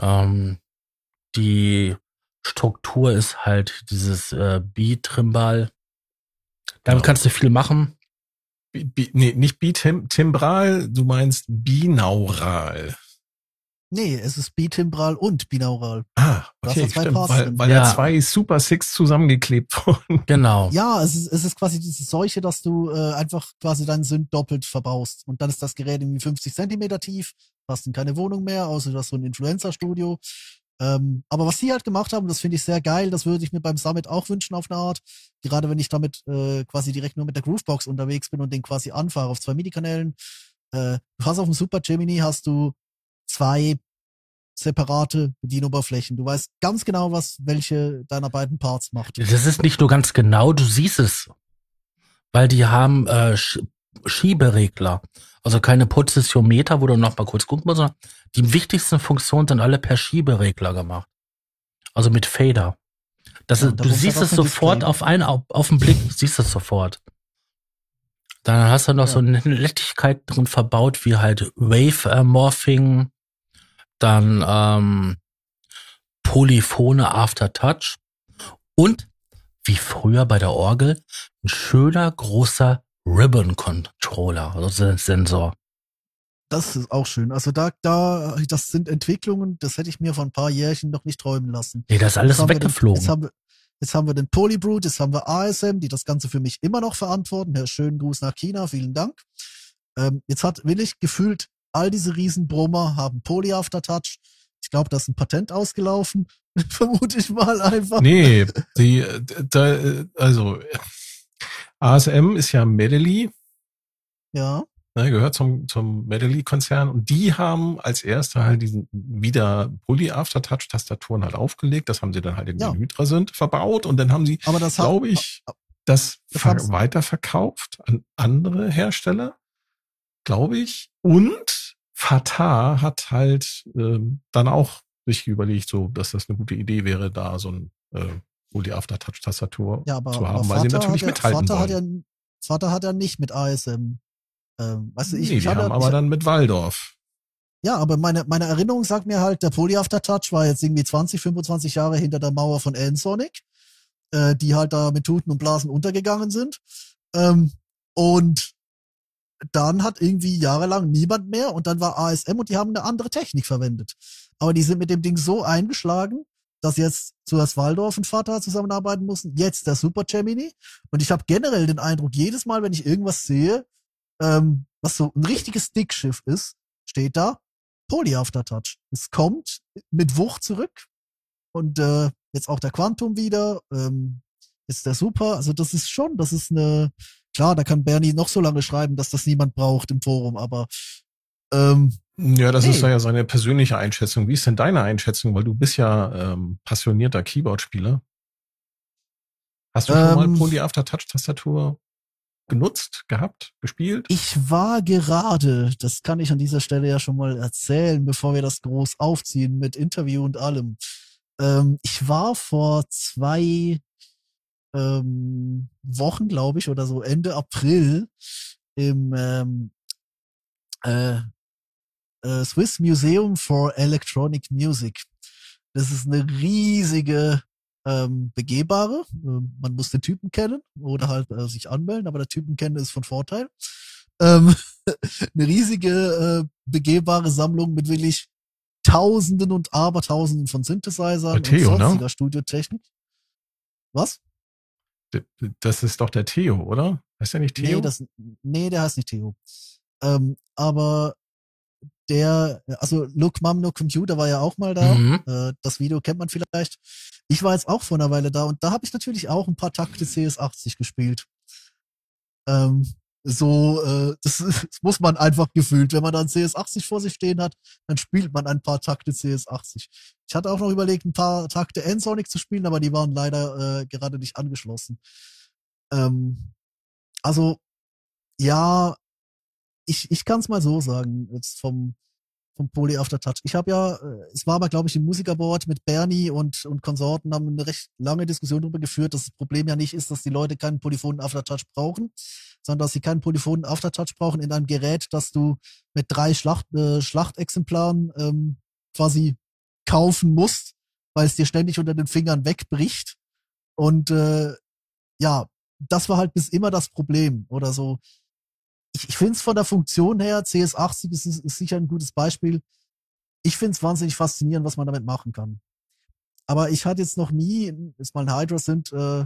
Ähm, die Struktur ist halt dieses äh, Bi-Trimbal. Damit Ja. kannst du viel machen. Bi, bi, nee, nicht bitim, timbral, du meinst binaural. Nee, es ist bitimbral und binaural. Ah, okay, stimmt, weil, weil Ja. da zwei Super Six zusammengeklebt wurden. Genau. Ja, es ist, es ist quasi diese Seuche, dass du äh, einfach quasi deinen Sünd doppelt verbaust. Und dann ist das Gerät irgendwie 50 Zentimeter tief, hast dann keine Wohnung mehr, außer du hast so ein Influencer-Studio. Ähm, aber was sie halt gemacht haben, das finde ich sehr geil, das würde ich mir beim Summit auch wünschen auf eine Art. Gerade wenn ich damit äh, quasi direkt nur mit der Groovebox unterwegs bin und den quasi anfahre auf zwei MIDI-Kanälen. Äh, du hast auf dem Super Gemini hast du zwei separate Bedienoberflächen. Du weißt ganz genau, was welche deiner beiden Parts macht. Das ist nicht nur ganz genau, du siehst es. Weil die haben äh, Sch Schieberegler. Also keine Positionmeter, wo du noch mal kurz gucken musst, sondern die wichtigsten Funktionen sind alle per Schieberegler gemacht. Also mit Fader. Das Ja, ist, du siehst es sofort auf einen, auf, auf den Blick, siehst es sofort. Dann hast du noch Ja. so eine Nettigkeit drin verbaut, wie halt Wave-Morphing, dann ähm, Polyphone Aftertouch und wie früher bei der Orgel ein schöner großer Ribbon Controller, also Sensor. Das ist auch schön. Also da, da, das sind Entwicklungen, das hätte ich mir vor ein paar Jährchen noch nicht träumen lassen. Nee, das ist alles Jetzt wir den- weggeflogen. Jetzt haben, wir, jetzt haben wir den Polybrute, jetzt haben wir ASM, die das Ganze für mich immer noch verantworten. Herr schönen Gruß nach China, vielen Dank. Ähm, jetzt hat Willig gefühlt, all diese Riesenbrummer haben Poly Aftertouch. Ich glaube, da ist ein Patent ausgelaufen. Vermute ich mal einfach. Nee, die, da, also ASM ist ja Medley, Ja. ne, gehört zum, zum Medley-Konzern und die haben als erste halt diesen wieder Poly-Aftertouch-Tastaturen halt aufgelegt. Das haben sie dann halt in Ja. den Hydra-Synth verbaut und dann haben sie, das glaube ich, das, Das ver haben's- weiterverkauft an andere Hersteller, glaube ich. Und Fatah hat halt ähm, dann auch sich überlegt, so, dass das eine gute Idee wäre, da so ein äh, Poly Aftertouch Tastatur ja, zu haben, weil sie natürlich hat ja, mithalten Vater hat wollen. ja, Vater hat ja nicht mit ASM. Ähm, weißt du, ich, nee, ich die hatte, haben aber ich, dann mit Waldorf. Ja, aber meine, meine Erinnerung sagt mir halt, der Poly Aftertouch war jetzt irgendwie 20, 25 Jahre hinter der Mauer von N-Sonic, äh, die halt da mit Tuten und Blasen untergegangen sind. Ähm, und dann hat irgendwie jahrelang niemand mehr und dann war ASM und die haben eine andere Technik verwendet. Aber die sind mit dem Ding so eingeschlagen, dass jetzt zuerst Waldorf und Vater zusammenarbeiten mussten, jetzt der Super Gemini. Und ich habe generell den Eindruck, jedes Mal, wenn ich irgendwas sehe, ähm, was so ein richtiges Stickschiff ist, steht da Poly Aftertouch. Es kommt mit Wucht zurück und äh, jetzt auch der Quantum wieder, ähm, ist der Super. Also das ist schon, das ist eine, klar, da kann Bernie noch so lange schreiben, dass das niemand braucht im Forum, aber ähm, Ja, das Nee. ist ja seine persönliche Einschätzung. Wie ist denn deine Einschätzung? Weil du bist ja ähm, passionierter Keyboard-Spieler. Hast du schon Ähm, mal Poly Aftertouch Tastatur genutzt, gehabt, gespielt? Ich war gerade, das kann ich an dieser Stelle ja schon mal erzählen, bevor wir das groß aufziehen mit Interview und allem. Ähm, ich war vor zwei ähm, Wochen, glaube ich, oder so Ende April im ähm, äh, äh, Swiss Museum for Electronic Music. Das ist eine riesige ähm, begehbare. Ähm, man muss den Typen kennen oder halt äh, sich anmelden, aber der Typen kennen ist von Vorteil. Ähm, eine riesige äh, begehbare Sammlung mit wirklich Tausenden und Abertausenden von Synthesizern Theo, und ne? sonstiger Studiotechnik. Was? Das ist doch der Theo, oder? Heißt der nicht Theo? Nee, das, nee, der heißt nicht Theo. Ähm, aber der, also Look Mom, No Computer war ja auch mal da. Mhm. Äh, das Video kennt man vielleicht. Ich war jetzt auch vor einer Weile da und da habe ich natürlich auch ein paar Takte CS80 gespielt. Ähm, so, äh, das, das muss man einfach gefühlt. Wenn man dann CS80 vor sich stehen hat, dann spielt man ein paar Takte CS80. Ich hatte auch noch überlegt, ein paar Takte N-Sonic zu spielen, aber die waren leider äh, gerade nicht angeschlossen. Ähm, also, ja, ich, ich kann es mal so sagen, jetzt vom, vom Poly Aftertouch. Ich habe ja, äh, es war aber, glaube ich, im Musikerboard mit Bernie und, und Konsorten haben eine recht lange Diskussion darüber geführt, dass das Problem ja nicht ist, dass die Leute keinen polyphonen Aftertouch brauchen, sondern dass sie keinen polyphonen Aftertouch brauchen in einem Gerät, das du mit drei Schlacht, äh, Schlachtexemplaren ähm, quasi kaufen musst, weil es dir ständig unter den Fingern wegbricht. Und äh, ja, das war halt bis immer das Problem oder so. Ich, ich finde es von der Funktion her, CS80 ist, ist sicher ein gutes Beispiel. ich finde es wahnsinnig faszinierend, was man damit machen kann. Aber ich hatte jetzt noch nie, ist mal ein Hydra sind, äh,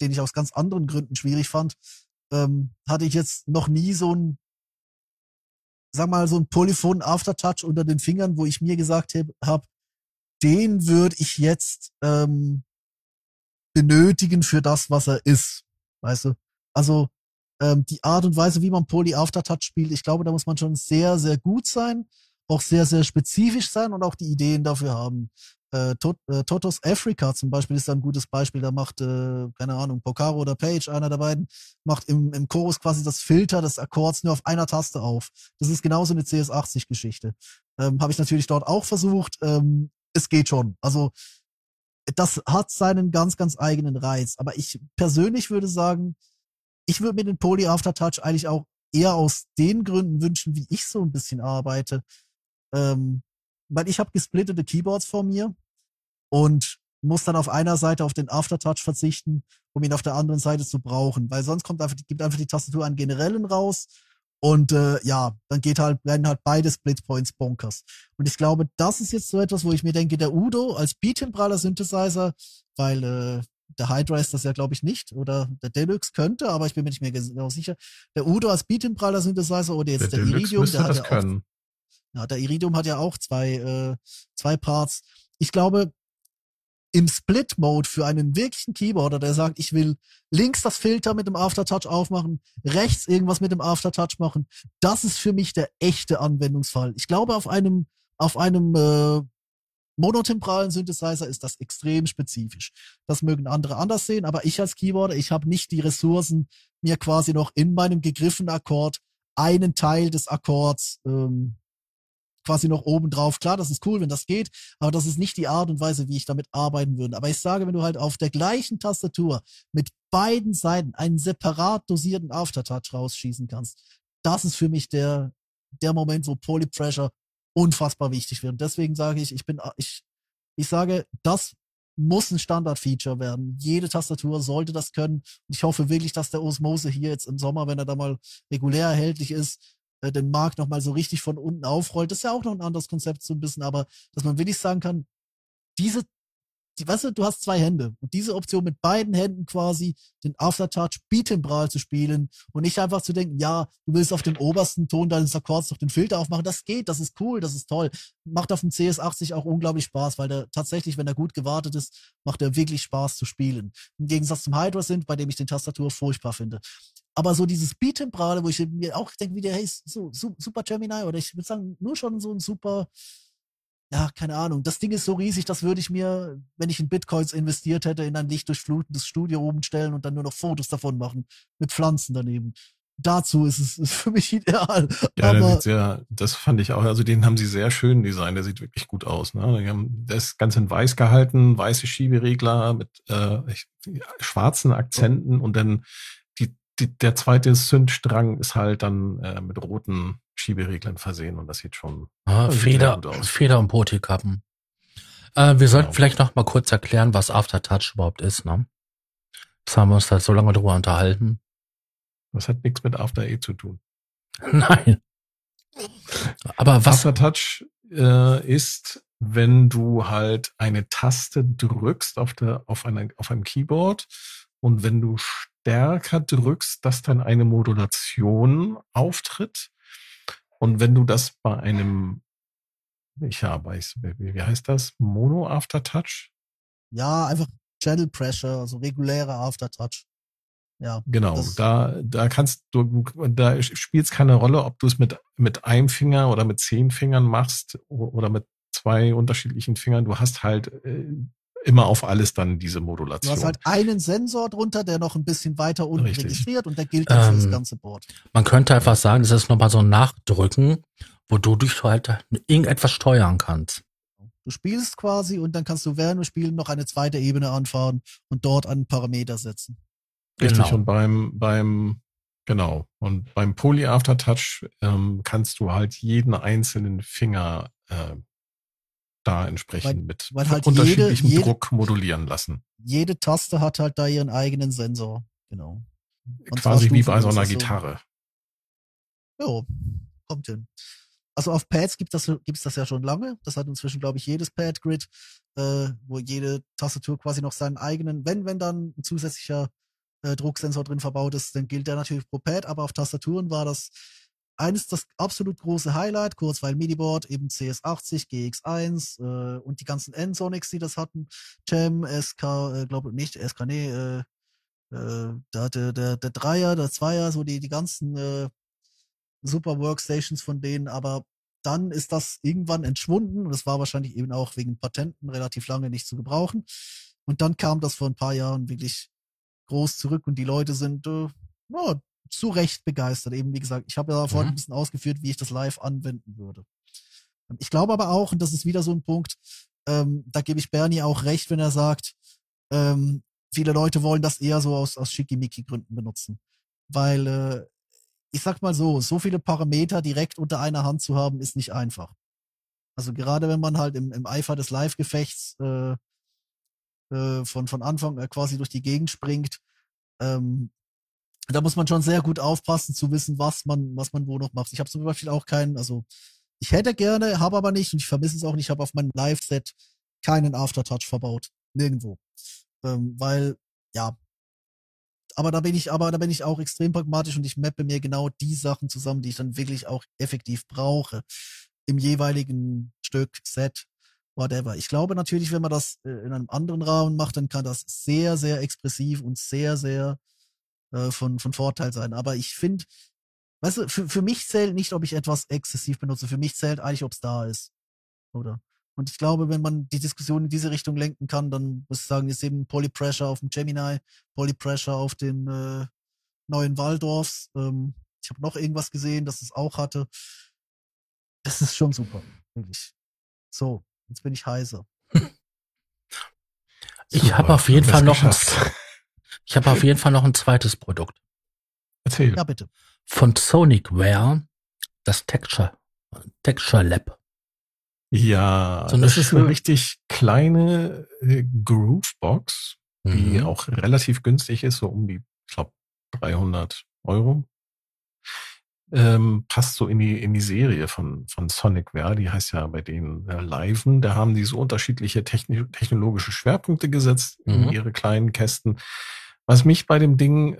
den ich aus ganz anderen Gründen schwierig fand, ähm, hatte ich jetzt noch nie so ein, sag mal, so ein Polyphon Aftertouch unter den Fingern, wo ich mir gesagt habe, den würde ich jetzt ähm, benötigen für das, was er ist. Weißt du? Also ähm, die Art und Weise, wie man Poly Aftertouch spielt, ich glaube, da muss man schon sehr, sehr gut sein, auch sehr, sehr spezifisch sein und auch die Ideen dafür haben. Äh, Tot, äh, Totos Africa zum Beispiel ist da ein gutes Beispiel. Da macht, äh, keine Ahnung, Pocaro oder Page, einer der beiden, macht im, im Chorus quasi das Filter des Akkords nur auf einer Taste auf. Das ist genauso eine CS80-Geschichte. Ähm, Habe ich natürlich dort auch versucht. Ähm, es geht schon. Also das hat seinen ganz, ganz eigenen Reiz. Aber ich persönlich würde sagen, ich würde mir den Poly Aftertouch eigentlich auch eher aus den Gründen wünschen, wie ich so ein bisschen arbeite. Ähm, weil ich habe gesplittete Keyboards vor mir und muss dann auf einer Seite auf den Aftertouch verzichten, um ihn auf der anderen Seite zu brauchen, weil sonst kommt einfach, gibt einfach die Tastatur einen generellen raus und äh, ja, dann geht halt, werden halt beide Splitpoints bonkers. Und ich glaube, das ist jetzt so etwas, wo ich mir denke, der Udo als Beat-Tempraler Synthesizer, weil äh, der Hydra ist das ja, glaube ich, nicht. Oder der Deluxe könnte, aber ich bin mir nicht mehr genau sicher. Der Udo als Beat-Tempraler Synthesizer oder jetzt der, der Iridium, der hat ja auch, ja, der Iridium hat ja auch zwei, äh, zwei Parts. Ich glaube, im Split-Mode für einen wirklichen Keyboarder, der sagt, ich will links das Filter mit dem Aftertouch aufmachen, rechts irgendwas mit dem Aftertouch machen, das ist für mich der echte Anwendungsfall. Ich glaube, auf einem, auf einem äh, monotemporalen Synthesizer ist das extrem spezifisch. Das mögen andere anders sehen, aber ich als Keyboarder, ich habe nicht die Ressourcen, mir quasi noch in meinem gegriffenen Akkord einen Teil des Akkords ähm, quasi noch oben drauf. Klar, das ist cool, wenn das geht, aber das ist nicht die Art und Weise, wie ich damit arbeiten würde. Aber ich sage, wenn du halt auf der gleichen Tastatur mit beiden Seiten einen separat dosierten Aftertouch rausschießen kannst, das ist für mich der, der Moment, wo Polypressure unfassbar wichtig wird. Deswegen sage ich, ich bin, ich, ich sage, das muss ein Standard-Feature werden. Jede Tastatur sollte das können. Und ich hoffe wirklich, dass der Osmose hier jetzt im Sommer, wenn er da mal regulär erhältlich ist, äh, den Markt nochmal so richtig von unten aufrollt. Das ist ja auch noch ein anderes Konzept so ein bisschen, aber dass man wirklich sagen kann, diese, die, weißt du, du hast zwei Hände und diese Option mit beiden Händen quasi den Aftertouch Beatembral zu spielen und nicht einfach zu denken, ja, du willst auf dem obersten Ton deines Akkords noch den Filter aufmachen, das geht, das ist cool, das ist toll. Macht auf dem CS80 auch unglaublich Spaß, weil der tatsächlich, wenn er gut gewartet ist, macht er wirklich Spaß zu spielen. Im Gegensatz zum Hydra sind, bei dem ich den Tastatur furchtbar finde. Aber so dieses Beat-Temporale, wo ich mir auch denke, wie der hey, so, so super Gemini oder ich würde sagen, nur schon so ein super, ja, keine Ahnung. Das Ding ist so riesig, das würde ich mir, wenn ich in Bitcoins investiert hätte, in ein lichtdurchflutendes Studio oben stellen und dann nur noch Fotos davon machen. Mit Pflanzen daneben. Dazu ist es ist für mich ideal. Ja, Aber, sehr, das fand ich auch, also den haben sie sehr schön designt, der sieht wirklich gut aus. Ne? Die haben das Ganze in weiß gehalten, weiße Schieberegler mit äh, schwarzen Akzenten und dann die, der zweite Zündstrang ist halt dann äh, mit roten Schiebereglern versehen und das sieht schon ah, Feder, Feder und Potikappen. Äh, wir sollten genau. vielleicht noch mal kurz erklären, was Aftertouch überhaupt ist. Ne? Das haben wir uns da so lange drüber unterhalten. Das hat nichts mit After E zu tun. Nein. Aber was? Aftertouch äh, ist, wenn du halt eine Taste drückst auf der auf einer auf einem Keyboard und wenn du stärker drückst, dass dann eine Modulation auftritt. Und wenn du das bei einem, ich habe, wie heißt das? Mono Aftertouch? Ja, einfach Channel Pressure, also reguläre Aftertouch. Ja. Genau, da, da kannst du, da spielt es keine Rolle, ob du es mit, mit einem Finger oder mit zehn Fingern machst oder mit zwei unterschiedlichen Fingern. Du hast halt äh, immer auf alles dann diese Modulation. Du hast halt einen Sensor drunter, der noch ein bisschen weiter unten Richtig. registriert und der gilt dann ähm, für das ganze Board. Man könnte einfach sagen, das ist nochmal so ein Nachdrücken, wo du dich halt irgendetwas steuern kannst. Du spielst quasi und dann kannst du während du spielen noch eine zweite Ebene anfahren und dort einen Parameter setzen. Richtig, genau. und beim, beim, genau, und beim Poly Aftertouch ähm, kannst du halt jeden einzelnen Finger äh, da entsprechend weil, mit weil halt unterschiedlichem jede, Druck modulieren lassen. Jede Taste hat halt da ihren eigenen Sensor, genau. Und Quasi wie bei so einer Gitarre. Ja, kommt hin. also auf Pads gibt das, gibt's das ja schon lange. Das hat inzwischen, glaube ich, jedes Pad-Grid, äh, wo jede Tastatur quasi noch seinen eigenen, wenn, wenn dann ein zusätzlicher äh, Drucksensor drin verbaut ist, dann gilt der natürlich pro Pad, aber auf Tastaturen war das eines das absolut große Highlight, kurz weil MIDI-Board, eben CS80, GX1 äh, und die ganzen N-Sonics, die das hatten, Jam, SK, äh, glaube nicht, SK, nee, äh, äh, der, der, der, der Dreier, der Zweier, so die, die ganzen äh, super Workstations von denen, aber dann ist das irgendwann entschwunden und es war wahrscheinlich eben auch wegen Patenten relativ lange nicht zu gebrauchen. Und dann kam das vor ein paar Jahren wirklich groß zurück und die Leute sind äh, ja, zu Recht begeistert. Eben wie gesagt, ich habe ja vorhin mhm. ein bisschen ausgeführt, wie ich das live anwenden würde. Ich glaube aber auch, und das ist wieder so ein Punkt, ähm, da gebe ich Bernie auch recht, wenn er sagt, ähm, viele Leute wollen das eher so aus, aus Schickimicki-Gründen benutzen. Weil, äh, ich sag mal so, so viele Parameter direkt unter einer Hand zu haben, ist nicht einfach. Also gerade wenn man halt im, im Eifer des Live-Gefechts äh, äh, von, von Anfang äh, quasi durch die Gegend springt, ähm, da muss man schon sehr gut aufpassen zu wissen, was man, was man wo noch macht. Ich habe zum Beispiel auch keinen, also ich hätte gerne, habe aber nicht und ich vermisse es auch nicht. Ich habe auf meinem Live-Set keinen Aftertouch verbaut, nirgendwo, ähm, weil ja. Aber da bin ich, aber da bin ich auch extrem pragmatisch und ich mappe mir genau die Sachen zusammen, die ich dann wirklich auch effektiv brauche im jeweiligen Stück, Set, whatever. Ich glaube natürlich, wenn man das äh, in einem anderen Rahmen macht, dann kann das sehr, sehr expressiv und sehr, sehr äh, von, von Vorteil sein. Aber ich finde, weißt du, für, für mich zählt nicht, ob ich etwas exzessiv benutze. Für mich zählt eigentlich, ob es da ist. Oder? Und ich glaube, wenn man die Diskussion in diese Richtung lenken kann, dann muss ich sagen, ist eben Polypressure auf dem Gemini, Polypressure auf den äh, neuen Waldorfs. Ähm, ich habe noch irgendwas gesehen, das es auch hatte. Das ist schon super, wirklich. So, jetzt bin ich heiser. Ich habe auf jeden Fall noch ein, ich habe auf jeden Fall noch ein zweites Produkt. Erzähl. Ja, bitte. Von Sonicware, das Texture, Texture Lab. Ja, so das ist eine richtig kleine äh, Groovebox, die mhm. auch relativ günstig ist, so um die, ich glaube, 300 Euro. Ähm, passt so in die in die Serie von von Sonicware, die heißt ja bei denen äh, Liven. Da haben die so unterschiedliche techni technologische Schwerpunkte gesetzt mhm. in ihre kleinen Kästen. Was mich bei dem Ding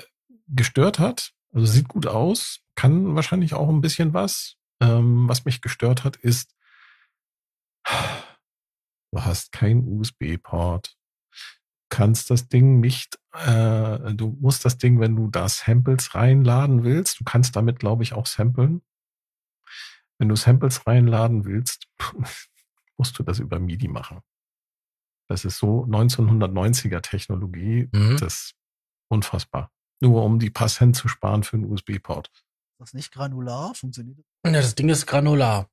gestört hat, also sieht gut aus, kann wahrscheinlich auch ein bisschen was. Ähm, was mich gestört hat, ist, du hast keinen USB-Port. Kannst das Ding nicht, äh, du musst das Ding, wenn du da Samples reinladen willst, du kannst damit, glaube ich, auch samplen. Wenn du Samples reinladen willst, musst du das über MIDI machen. Das ist so 1990er Technologie. Mhm. Das unfassbar. Nur um die paar Cent zu sparen für einen USB-Port. Das nicht granular? Funktioniert das? Ja, das Ding ist granular.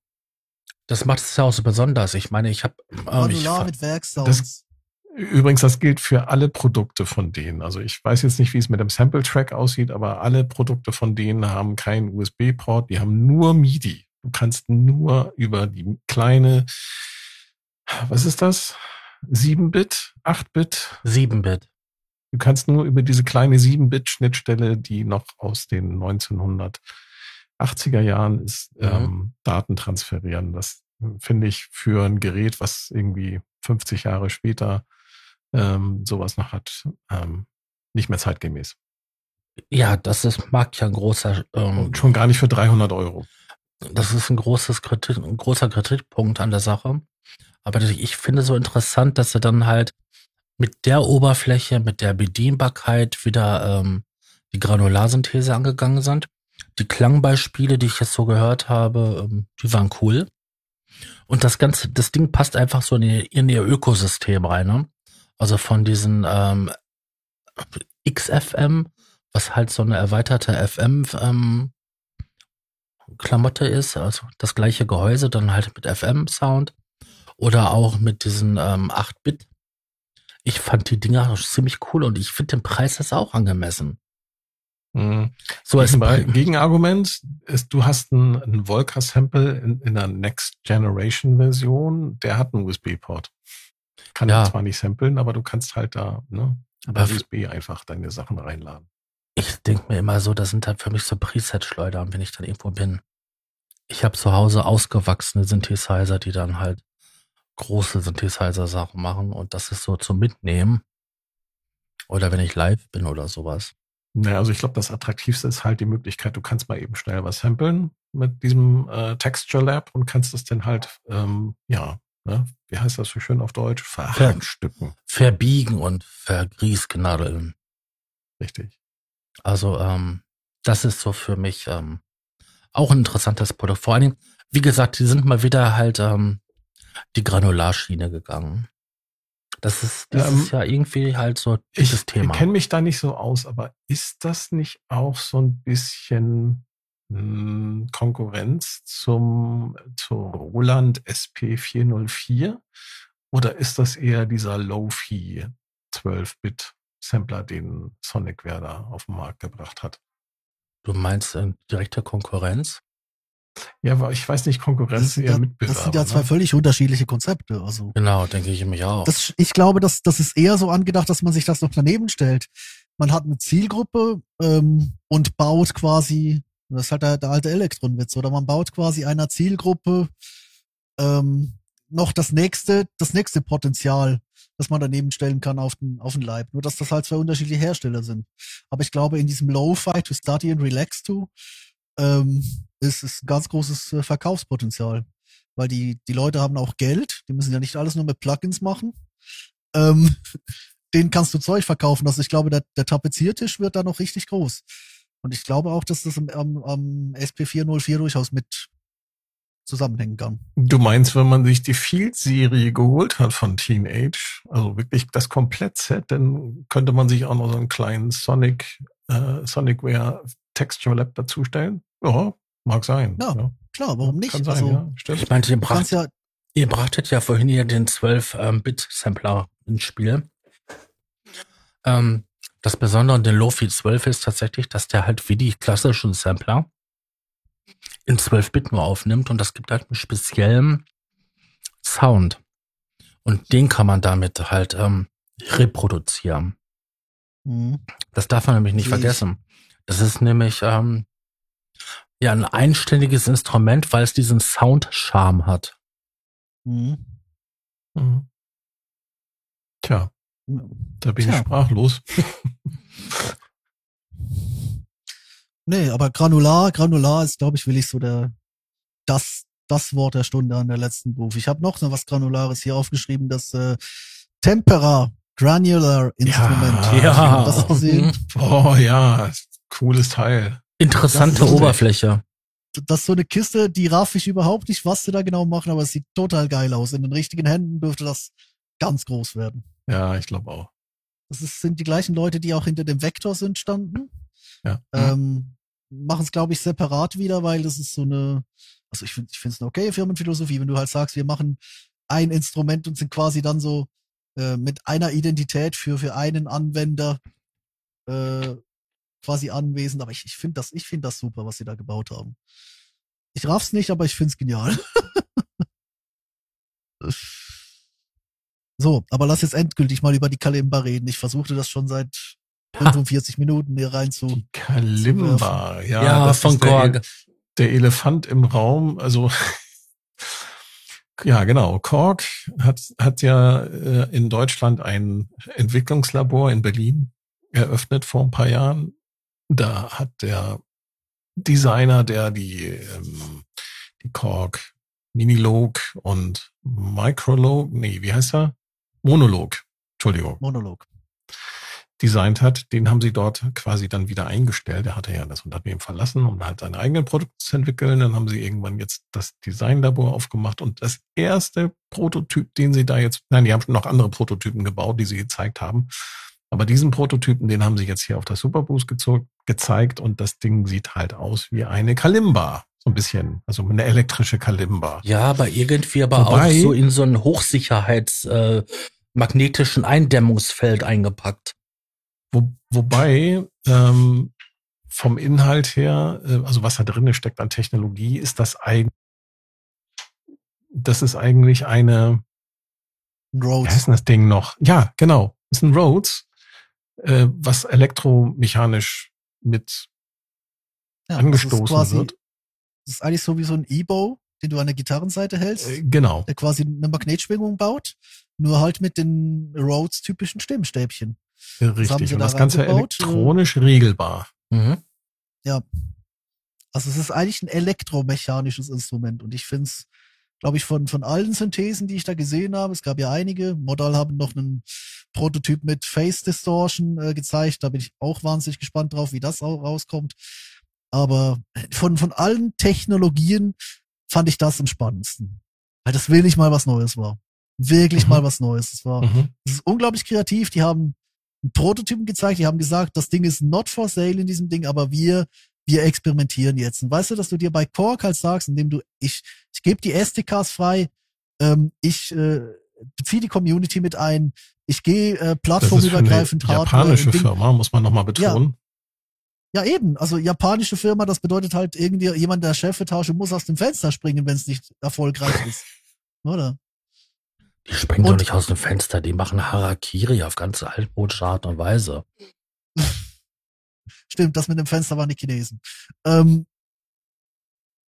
Das macht es ja auch so besonders. Ich meine, ich habe granular mit Werksounds. Übrigens, das gilt für alle Produkte von denen. Also ich weiß jetzt nicht, wie es mit dem Sample-Track aussieht, aber alle Produkte von denen haben keinen USB-Port, die haben nur MIDI. Du kannst nur über die kleine, was ist das? 7-Bit? 8-Bit? 7-Bit. Du kannst nur über diese kleine 7-Bit-Schnittstelle, die noch aus den 1980er Jahren ist, mhm. ähm, Daten transferieren. Das finde ich für ein Gerät, was irgendwie 50 Jahre später ähm, sowas noch hat, ähm, nicht mehr zeitgemäß. Ja, das ist, mag ja ein großer. Ähm, schon gar nicht für 300 Euro. Das ist ein großes Kritik, ein großer Kritikpunkt an der Sache. Aber ich finde so interessant, dass sie dann halt mit der Oberfläche, mit der Bedienbarkeit wieder ähm, die Granularsynthese angegangen sind. Die Klangbeispiele, die ich jetzt so gehört habe, ähm, die waren cool. Und das ganze, das Ding passt einfach so in ihr, in ihr Ökosystem rein. Ne? Also von diesen ähm, XFM, was halt so eine erweiterte FM ähm, Klamotte ist, also das gleiche Gehäuse, dann halt mit FM-Sound oder auch mit diesen ähm, 8-Bit ich fand die Dinger ziemlich cool und ich finde den Preis ist auch angemessen. Mhm. So als Gegenargument ist, du hast ein, ein Volca-Sample in, in der Next Generation Version, der hat einen USB-Port. Kann ja. zwar nicht samplen, aber du kannst halt da, ne, aber USB einfach deine Sachen reinladen. Ich denke mir immer so, das sind halt für mich so Preset-Schleudern, wenn ich dann irgendwo bin. Ich habe zu Hause ausgewachsene Synthesizer, die dann halt große Synthesizer-Sachen machen und das ist so zum Mitnehmen. Oder wenn ich live bin oder sowas. Naja, also ich glaube, das Attraktivste ist halt die Möglichkeit, du kannst mal eben schnell was samplen mit diesem äh, Texture Lab und kannst es dann halt, ähm, ja, ne, wie heißt das so schön auf Deutsch? Verhandstücken. Verbiegen und vergrießknadeln. Richtig. Also ähm, das ist so für mich ähm, auch ein interessantes Produkt. Vor allen Dingen, wie gesagt, die sind mal wieder halt ähm, die Granularschiene gegangen. Das ist, das Ähm, ist ja irgendwie halt so dieses Ich Thema. kenne mich da nicht so aus, aber ist das nicht auch so ein bisschen mh, Konkurrenz zum, zur Roland SP404? Oder ist das eher dieser Low-Fi 12-Bit-Sampler, den Sonic Werder auf den Markt gebracht hat? Du meinst in direkter Konkurrenz? Ja, aber ich weiß nicht, Konkurrenz sind, eher ja, Mitbewerber. das sind ja zwei ne? völlig unterschiedliche Konzepte. Also Genau, denke ich mich auch. das, ich glaube, das, das ist eher so angedacht, dass man sich das noch daneben stellt. Man hat eine Zielgruppe ähm, und baut quasi, das ist halt der, der alte Elektronwitz, oder man baut quasi einer Zielgruppe ähm, noch das nächste, das nächste Potenzial, das man daneben stellen kann auf den, auf den Leib. Nur dass das halt zwei unterschiedliche Hersteller sind. Aber ich glaube, in diesem Low-Fi to Study and Relax to ähm, ist, ist ein ganz großes äh, Verkaufspotenzial. Weil die, die Leute haben auch Geld, die müssen ja nicht alles nur mit Plugins machen. Ähm, denen kannst du Zeug verkaufen. Also ich glaube, der, der Tapeziertisch wird da noch richtig groß. Und ich glaube auch, dass das am, am, am SP404 durchaus mit zusammenhängen kann. Du meinst, wenn man sich die Field-Serie geholt hat von Teenage, also wirklich das Komplett-Set, dann könnte man sich auch noch so einen kleinen Sonic, äh, Sonicware Texture Lab dazustellen? Ja, mag sein. Ja, Klar, warum nicht? Kann sein, also, ja, stimmt. ich meinte, ihr, bracht, ja, ihr brachtet ja vorhin hier den 12-Bit-Sampler ins Spiel. Ähm, das Besondere an den Lofi 12 ist tatsächlich, dass der halt wie die klassischen Sampler in 12-Bit nur aufnimmt und das gibt halt einen speziellen Sound. Und den kann man damit halt ähm, reproduzieren. Mhm. Das darf man nämlich nicht Sehe ich. vergessen. Das ist nämlich ähm, ja ein einständiges Instrument, weil es diesen Sound-Charme hat. Mhm. Mhm. Tja, da bin ich Tja. sprachlos. Nee, aber Granular, Granular ist, glaube ich, will ich so der, das, das Wort der Stunde an der letzten Beruf. Ich habe noch so was Granulares hier aufgeschrieben, das äh, Tempera Granular Instrument. Ja. Du Das gesehen? Oh ja, cooles Teil. Interessante Das. Oberfläche. Das ist so eine Kiste, die raff ich überhaupt nicht, was sie da genau machen, aber es sieht total geil aus. In den richtigen Händen dürfte das ganz groß werden. Ja, ich glaube auch. Das ist, sind die gleichen Leute, die auch hinter dem Vector sind, standen. Ja. Ähm, Machen es, glaube ich, separat wieder, weil das ist so eine, also ich finde ich finde es eine okay Firmenphilosophie, wenn du halt sagst, wir machen ein Instrument und sind quasi dann so äh, mit einer Identität für, für einen Anwender äh, quasi anwesend. Aber ich, ich finde das, ich finde das super, was sie da gebaut haben. Ich raff's nicht, aber ich find's genial. so, aber lass jetzt endgültig mal über die Kalimba reden. Ich versuchte das schon seit 45 Minuten hier rein zu. Die Kalimba, ja, Ja, das von ist der, Korg. der Elefant im Raum. Also ja, genau. Korg hat hat ja äh, in Deutschland ein Entwicklungslabor in Berlin eröffnet vor ein paar Jahren. Da hat der Designer, der die ähm, die Korg Minilog und Microlog, nee, wie heißt er? Monolog. Entschuldigung Monolog. designt hat, den haben sie dort quasi dann wieder eingestellt. Er hatte ja das Unternehmen verlassen, um halt seine eigenen Produkte zu entwickeln. Dann haben sie irgendwann jetzt das Designlabor aufgemacht und das erste Prototyp, den sie da jetzt, nein, die haben schon noch andere Prototypen gebaut, die sie gezeigt haben. Aber diesen Prototypen, den haben sie jetzt hier auf das Superboost gezeigt und das Ding sieht halt aus wie eine Kalimba. So ein bisschen, also eine elektrische Kalimba. Ja, aber irgendwie aber Wobei- auch so in so ein Hochsicherheits äh, magnetischen Eindämmungsfeld eingepackt. Wo, wobei ähm, vom Inhalt her, äh, also was da drin steckt an Technologie, ist das eigentlich, das ist eigentlich eine, Ein wie Rhodes. heißt denn das Ding noch? Ja, genau, ist ein Rhodes, äh, was elektromechanisch mit Ja, angestoßen das ist quasi, wird. Das ist eigentlich so wie so ein E-Bow, den du an der Gitarrenseite hältst, Äh, genau. der quasi eine Magnetschwingung baut, nur halt mit den Rhodes-typischen Stimmstäbchen. Richtig. sie Und da das Ganze reingebaut, elektronisch regelbar. Mhm. Also es ist eigentlich ein elektromechanisches Instrument und ich finde es, glaube ich, von, von allen Synthesen, die ich da gesehen habe, es gab ja einige, Modal haben noch einen Prototyp mit Face Distortion äh, gezeigt, da bin ich auch wahnsinnig gespannt drauf, wie das auch rauskommt. Aber von, von allen Technologien fand ich das am spannendsten. Weil das wirklich mal was Neues war. Wirklich Mhm. mal was Neues. Es war, Mhm. es ist unglaublich kreativ. Die haben einen Prototypen gezeigt, die haben gesagt, das Ding ist not for sale in diesem Ding, aber wir, wir experimentieren jetzt. Und weißt du, dass du dir bei Korg halt sagst, indem du, ich, ich gebe die SDKs frei, ähm, ich äh, beziehe die Community mit ein, ich gehe äh, Das ist für eine plattformübergreifend japanische und Ding- Firma, muss man nochmal betonen. Ja, eben. Also japanische Firma, das bedeutet halt irgendwie jemand, der Chefetage muss aus dem Fenster springen, wenn es nicht erfolgreich ist. Oder? Die springen Und- doch nicht aus dem Fenster, die machen Harakiri auf ganz altmodische Art und Weise. Stimmt, das mit dem Fenster waren die Chinesen. Ähm,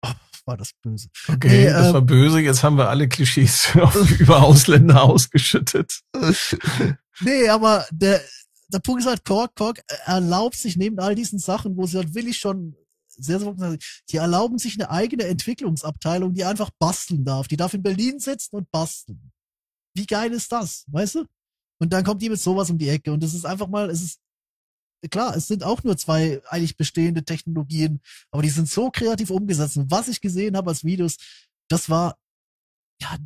oh, war das böse. Okay, Nee, das ähm, war böse. Jetzt haben wir alle Klischees über Ausländer ausgeschüttet. Nee, aber der, der Punkt ist halt, Korg, Korg erlaubt sich neben all diesen Sachen, wo sie halt willig schon sehr, sehr, die erlauben sich eine eigene Entwicklungsabteilung, die einfach basteln darf. Die darf in Berlin sitzen und basteln. Wie geil ist das, weißt du? Und dann kommt die mit sowas um die Ecke und es ist einfach mal, es ist, klar, es sind auch nur zwei eigentlich bestehende Technologien, aber die sind so kreativ umgesetzt. Und was ich gesehen habe als Videos, das war, ja,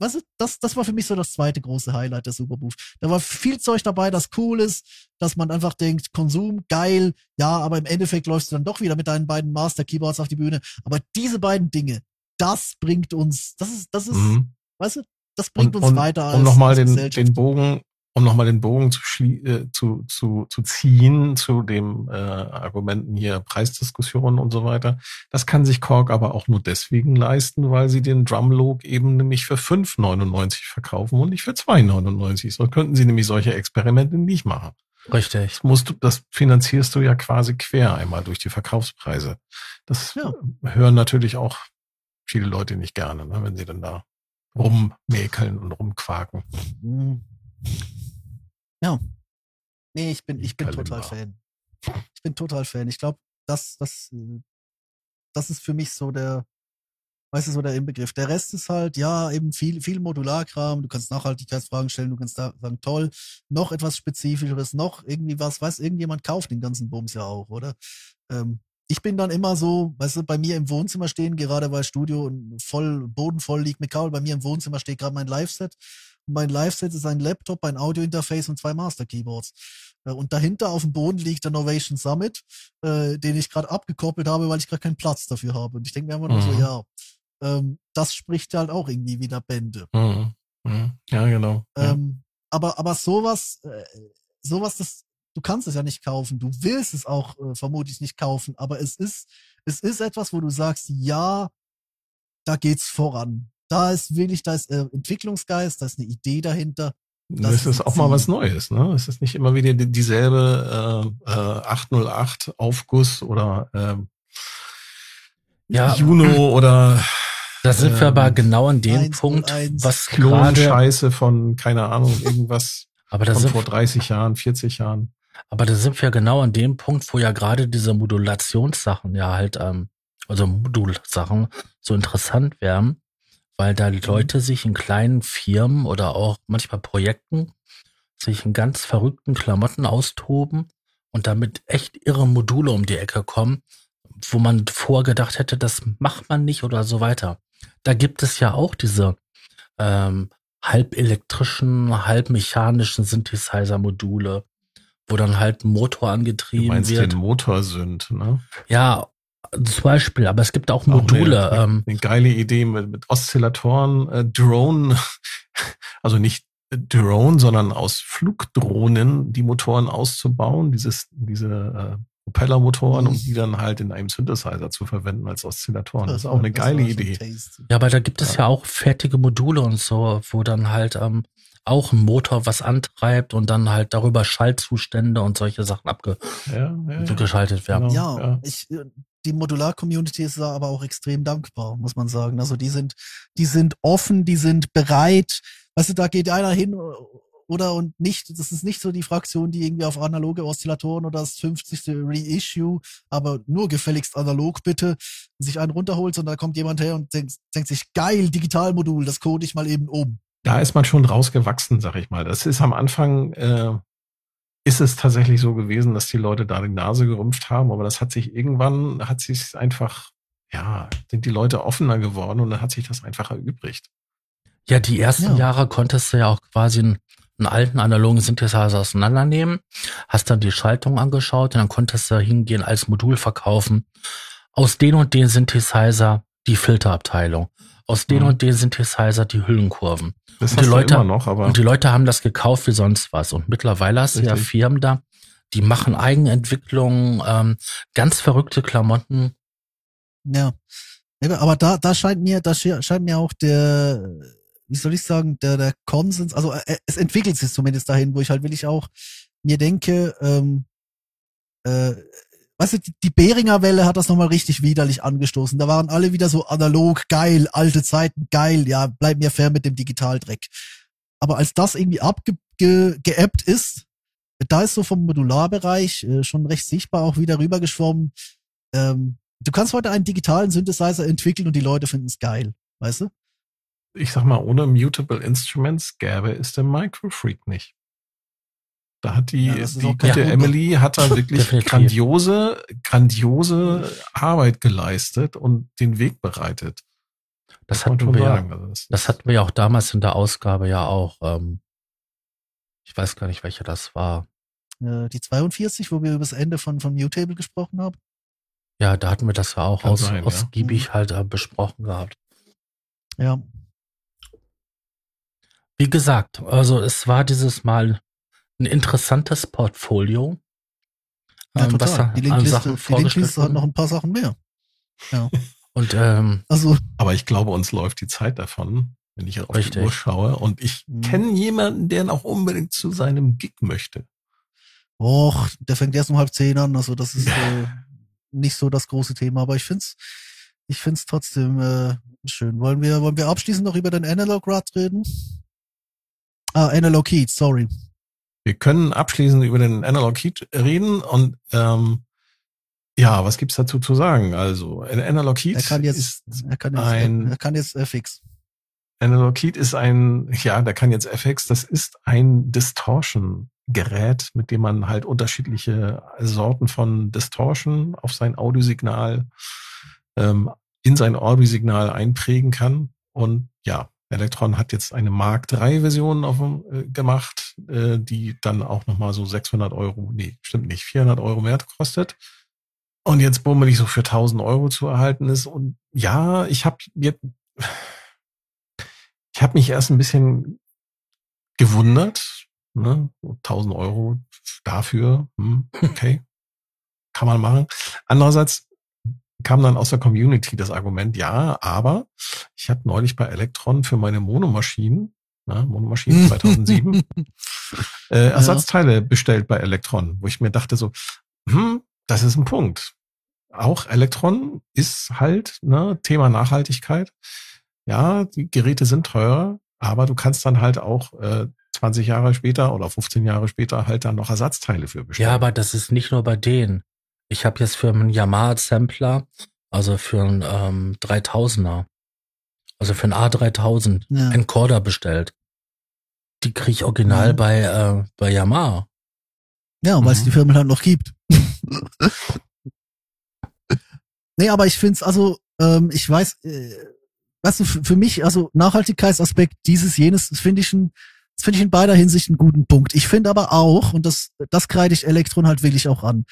was ist, das, das war für mich so das zweite große Highlight der Superbooth. Da war viel Zeug dabei, das cool ist, dass man einfach denkt, Konsum, geil, ja, aber im Endeffekt läufst du dann doch wieder mit deinen beiden Master Keyboards auf die Bühne. Aber diese beiden Dinge, das bringt uns, das ist, das ist, Mhm. weißt du, das bringt Und, uns und, weiter um nochmal als den, den Bogen, um nochmal den Bogen zu, äh, zu, zu, zu ziehen zu dem äh, Argumenten hier Preisdiskussionen und so weiter. Das kann sich Korg aber auch nur deswegen leisten, weil sie den Drumlog eben nämlich für 5,99 verkaufen und nicht für 2,99. So könnten sie nämlich solche Experimente nicht machen. Richtig. Das musst du, das finanzierst du ja quasi quer einmal durch die Verkaufspreise. Das Ja. hören natürlich auch viele Leute nicht gerne, ne, wenn sie dann da rummäkeln und rumquaken. Mhm. Ja. Nee, ich bin, ich bin Kalimba. total Fan. Ich bin total Fan. Ich glaube, das, das, äh, das ist für mich so der, weißt du, so der Inbegriff. Der Rest ist halt, ja, eben viel, viel Modularkram. Du kannst Nachhaltigkeitsfragen stellen, du kannst da sagen, toll, noch etwas Spezifischeres, noch irgendwie was, weiß, irgendjemand kauft den ganzen Bums ja auch, oder? Ähm, ich bin dann immer so, weißt du, bei mir im Wohnzimmer stehen, gerade weil Studio voll, bodenvoll liegt mit Kabel, bei mir im Wohnzimmer steht gerade mein Live-Set. Mein Live-Set ist ein Laptop, ein Audio-Interface und zwei Master-Keyboards. Äh, Und dahinter auf dem Boden liegt der Novation Summit, äh, den ich gerade abgekoppelt habe, weil ich gerade keinen Platz dafür habe. Und ich denke mir einfach nur so, Mhm. ja, ähm, das spricht halt auch irgendwie wieder Bände. Mhm. Mhm. Ja, genau. Ähm, aber, aber sowas, äh, sowas, das, du kannst es ja nicht kaufen. Du willst es auch äh, vermutlich nicht kaufen. Aber es ist, es ist etwas, wo du sagst, ja, da geht's voran. Da ist wirklich, da ist äh, Entwicklungsgeist, da ist eine Idee dahinter. das Das, ist auch mal was Neues, ne? Es ist nicht immer wieder die- dieselbe äh, äh, 808 Aufguss oder ähm, Ja. Juno oder Da sind wir Ähm, aber genau an dem 101, Punkt, was gerade, Klonscheiße von, keine Ahnung, irgendwas aber da von sind vor 30 Jahren, 40 Jahren. Aber da sind wir genau an dem Punkt, wo ja gerade diese Modulationssachen ja halt, ähm, also Modulsachen so interessant werden, weil da die Leute sich in kleinen Firmen oder auch manchmal Projekten sich in ganz verrückten Klamotten austoben und damit echt irre Module um die Ecke kommen, wo man vorgedacht hätte, das macht man nicht oder so weiter. Da gibt es ja auch diese ähm, halb elektrischen, halb mechanischen Synthesizer-Module, wo dann halt Motor Du angetrieben meinst wird. den Motorsünd, ne? Ja, zum Beispiel, aber es gibt auch Auch Module. Eine, ähm, eine geile Idee mit, mit Oszillatoren, äh, Drone, also nicht Drone, sondern aus Flugdrohnen die Motoren auszubauen, dieses, diese äh, Propellermotoren, um die dann halt in einem Synthesizer zu verwenden als Oszillatoren. Das ist auch eine geile Idee. tasty. ja, aber da gibt es ja auch fertige Module und so, wo dann halt ähm, auch ein Motor was antreibt und dann halt darüber Schaltzustände und solche Sachen Ja, ja, ja. abgeschaltet werden. Genau. Ja, ja. ich, äh, die Modular-Community ist da aber auch extrem dankbar, muss man sagen. Also die sind, die sind offen, die sind bereit. Weißt du, da geht einer hin oder und nicht, das ist nicht so die Fraktion, die irgendwie auf analoge Oszillatoren oder das 50. Reissue, aber nur gefälligst analog bitte, sich einen runterholt, sondern da kommt jemand her und denkt, denkt sich, geil, Digitalmodul, das code ich mal eben um. Da ist man schon rausgewachsen, sag ich mal. Das ist am Anfang, äh, ist es tatsächlich so gewesen, dass die Leute da die Nase gerümpft haben, aber das hat sich irgendwann, hat sich einfach, ja, sind die Leute offener geworden und dann hat sich das einfach erübrigt. Ja, die ersten ja. Jahre konntest du ja auch quasi einen, einen alten analogen Synthesizer auseinandernehmen, hast dann die Schaltung angeschaut und dann konntest du hingehen als Modul verkaufen. Aus den und den Synthesizer die Filterabteilung. Aus den mhm. und den Synthesizer die Hüllenkurven. Das und die Leute, immer noch, aber. Und die Leute haben das gekauft wie sonst was. Und mittlerweile hast du ja Firmen da, die machen Eigenentwicklungen, ähm, ganz verrückte Klamotten. Ja. Aber da, da scheint mir, da scheint mir auch der, wie soll ich sagen, der, der Konsens, also äh, es entwickelt sich zumindest dahin, wo ich halt will ich auch mir denke, ähm, äh, weißt du, die, die Beringer Welle hat das nochmal richtig widerlich angestoßen. Da waren alle wieder so analog, geil, alte Zeiten, geil, ja, bleib mir fair mit dem Digitaldreck. Aber als das irgendwie abgeappt ge, ist, da ist so vom Modularbereich äh, schon recht sichtbar auch wieder rübergeschwommen. Ähm, du kannst heute einen digitalen Synthesizer entwickeln und die Leute finden es geil, weißt du? ich sag mal, ohne Mutable Instruments gäbe es den Microfreak nicht. Da hat die, ja, die gute ja. Emily hat da wirklich grandiose, grandiose Arbeit geleistet und den Weg bereitet. Das, das hatten wir sagen. ja, also das, das hatten wir ja auch damals in der Ausgabe ja auch. Ähm, ich weiß gar nicht, welche das war. Die 42, wo wir über das Ende von, von Mutable gesprochen haben. Ja, da hatten wir das ja auch aus, sein, ausgiebig ja. halt äh, besprochen gehabt. Ja. Wie gesagt, also es war dieses Mal ein interessantes Portfolio. Ja, ähm, total. die Linkliste, die Linkliste hat noch ein paar Sachen mehr. Ja. Und ähm, also, aber ich glaube, uns läuft die Zeit davon, wenn ich auf richtig. die Uhr schaue. Und ich mhm. kenne jemanden, der noch unbedingt zu seinem Gig möchte. Och, der fängt erst um halb zehn an. Also das ist äh, nicht so das große Thema. Aber ich find's, ich find's trotzdem äh, schön. Wollen wir, wollen wir abschließend noch über den Analog Rad reden? Ah, Analog Heat, sorry. Wir können abschließend über den Analog Heat reden und ähm, ja, was gibt's dazu zu sagen? Also, Analog Heat er kann jetzt, ist er kann jetzt, ein, er kann jetzt FX. Analog Heat ist ein, ja, der kann jetzt FX, das ist ein Distortion-Gerät, mit dem man halt unterschiedliche Sorten von Distortion auf sein Audiosignal, ähm, in sein Audiosignal einprägen kann. Und ja, Electron hat jetzt eine Mark III Version auf, äh, gemacht, äh, die dann auch nochmal so 600 Euro, nee, stimmt nicht, 400 Euro mehr kostet. Und jetzt bummelig so für 1000 Euro zu erhalten ist. Und ja, ich habe jetzt, ich habe mich erst ein bisschen gewundert, ne? 1000 Euro dafür, hm, okay, kann man machen. Andererseits kam dann aus der Community das Argument, ja, aber ich habe neulich bei Electron für meine Monomaschinen, na, Monomaschinen 2007, äh, Ersatzteile ja. bestellt bei Electron, wo ich mir dachte so, hm, das ist ein Punkt. Auch Electron ist halt ne, Thema Nachhaltigkeit. Ja, die Geräte sind teurer, aber du kannst dann halt auch äh, 20 Jahre später oder 15 Jahre später halt dann noch Ersatzteile für bestellen. Ja, aber das ist nicht nur bei denen. Ich habe jetzt für einen Yamaha-Sampler, also für einen ähm, 3000er, also für einen A3000, ja. Encoder bestellt. Die krieg ich original ja. bei, äh, bei Yamaha. Ja, weil es mhm. die Firmen halt noch gibt. nee, aber ich find's also, ähm, ich weiß, äh, weißt du, für mich, also Nachhaltigkeitsaspekt, dieses, jenes, finde ich ein, das finde ich in beider Hinsicht einen guten Punkt. Ich finde aber auch, und das, das kreide ich Elektron halt wirklich auch an,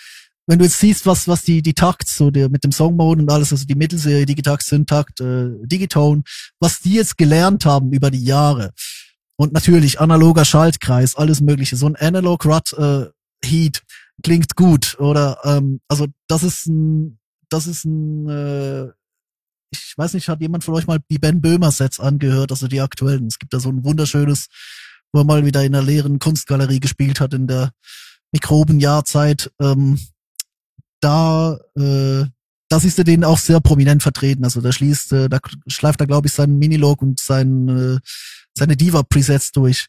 wenn du jetzt siehst, was, was die, die Takts, so der, mit dem Songmode und alles, also die Mittelserie, Digitakt, Syntakt, äh, Digitone, was die jetzt gelernt haben über die Jahre. Und natürlich analoger Schaltkreis, alles mögliche. So ein Analog Rut äh, Heat klingt gut. Oder ähm, also das ist ein, das ist ein, äh, ich weiß nicht, hat jemand von euch mal die Ben Böhmer Sets angehört, also die aktuellen. Es gibt da so ein wunderschönes, wo er mal wieder in der leeren Kunstgalerie gespielt hat in der Mikrobenjahrzeit. Ähm, da, äh, da siehst du den auch sehr prominent vertreten. Also da schließt, äh, da schleift er, glaube ich, seinen Minilog und sein, äh, seine Diva-Presets durch.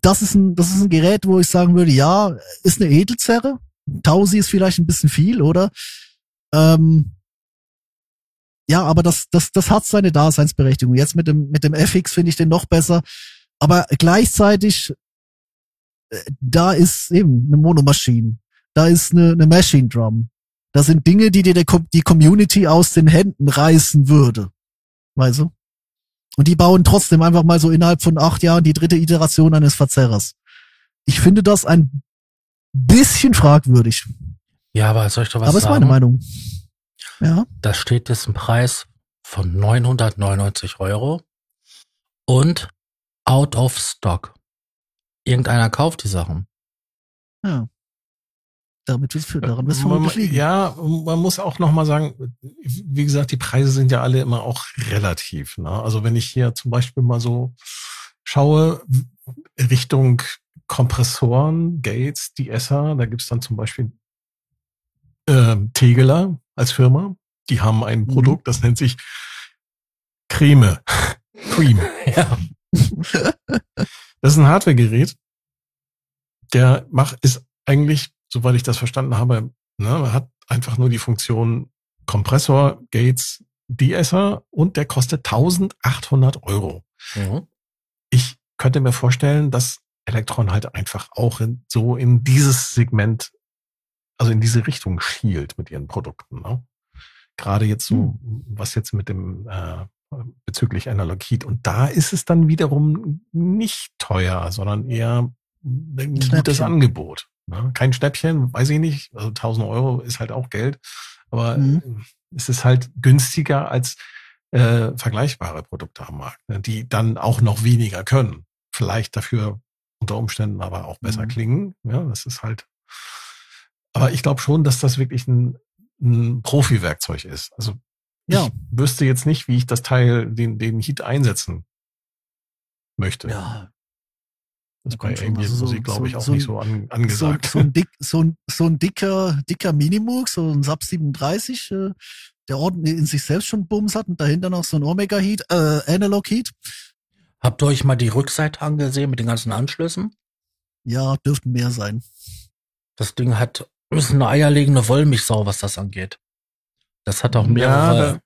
Das ist ein, das ist ein Gerät, wo ich sagen würde, ja, ist eine Edelzerre. Tausi ist vielleicht ein bisschen viel, oder? Ähm, ja, aber das, das, das hat seine Daseinsberechtigung. Jetzt mit dem, mit dem FX finde ich den noch besser. Aber gleichzeitig, äh, da ist eben eine Monomaschine. Da ist eine, eine Machine Drum. Das sind Dinge, die dir der, die Community aus den Händen reißen würde. Weißt du? Und die bauen trotzdem einfach mal so innerhalb von acht Jahren die dritte Iteration eines Verzerrers. Ich finde das ein bisschen fragwürdig. Ja, aber soll ich doch was aber sagen? ist meine Meinung. Ja. Da steht jetzt ein Preis von 999 Euro und out of stock. Irgendeiner kauft die Sachen. Ja. Damit wird's für, daran wird's man, ja, man muss auch noch mal sagen, wie gesagt, die Preise sind ja alle immer auch relativ. Ne? Also wenn ich hier zum Beispiel mal so schaue Richtung Kompressoren, Gates, die Esser, da gibt's dann zum Beispiel äh, Tegeler als Firma. Die haben ein Mhm. Produkt, das nennt sich Creme. Cream. Ja. Das ist ein Hardware-Gerät. Der macht, ist eigentlich, soweit ich das verstanden habe, ne, hat einfach nur die Funktion Kompressor, Gates, De-Esser und der kostet 1800 Euro. Mhm. Ich könnte mir vorstellen, dass Elektron halt einfach auch in, so in dieses Segment, also in diese Richtung schielt mit ihren Produkten. Ne? Gerade jetzt so, was jetzt mit dem äh, bezüglich Analog Heat. Und da ist es dann wiederum nicht teuer, sondern eher ein gutes. Angebot. Kein Schnäppchen, weiß ich nicht. Also 1000 Euro ist halt auch Geld. Aber Mhm. es ist halt günstiger als äh, vergleichbare Produkte am Markt, ne? die dann auch noch weniger können. Vielleicht dafür unter Umständen aber auch besser Mhm. klingen. Ja, das ist halt. Aber ich glaube schon, dass das wirklich ein, ein Profi-Werkzeug ist. Also Ja. ich wüsste jetzt nicht, wie ich das Teil, den, den Heat einsetzen möchte. Ja. Das ist kommt bei schon. Ambient Also so- Musik, glaube ich, so- auch so nicht ein- so an, angesagt. so, ein dick, so, ein, so ein dicker, dicker Minimoog, so ein Sub 37, äh, der ordentlich in sich selbst schon Bums hat und dahinter noch so ein Omega Heat, äh, Analog Heat. Habt ihr euch mal die Rückseite angesehen mit den ganzen Anschlüssen? Ja, dürften mehr sein. Das Ding hat, ist eine eierlegende Wollmilchsau, was das angeht. Das hat auch Ja, mehrere. da,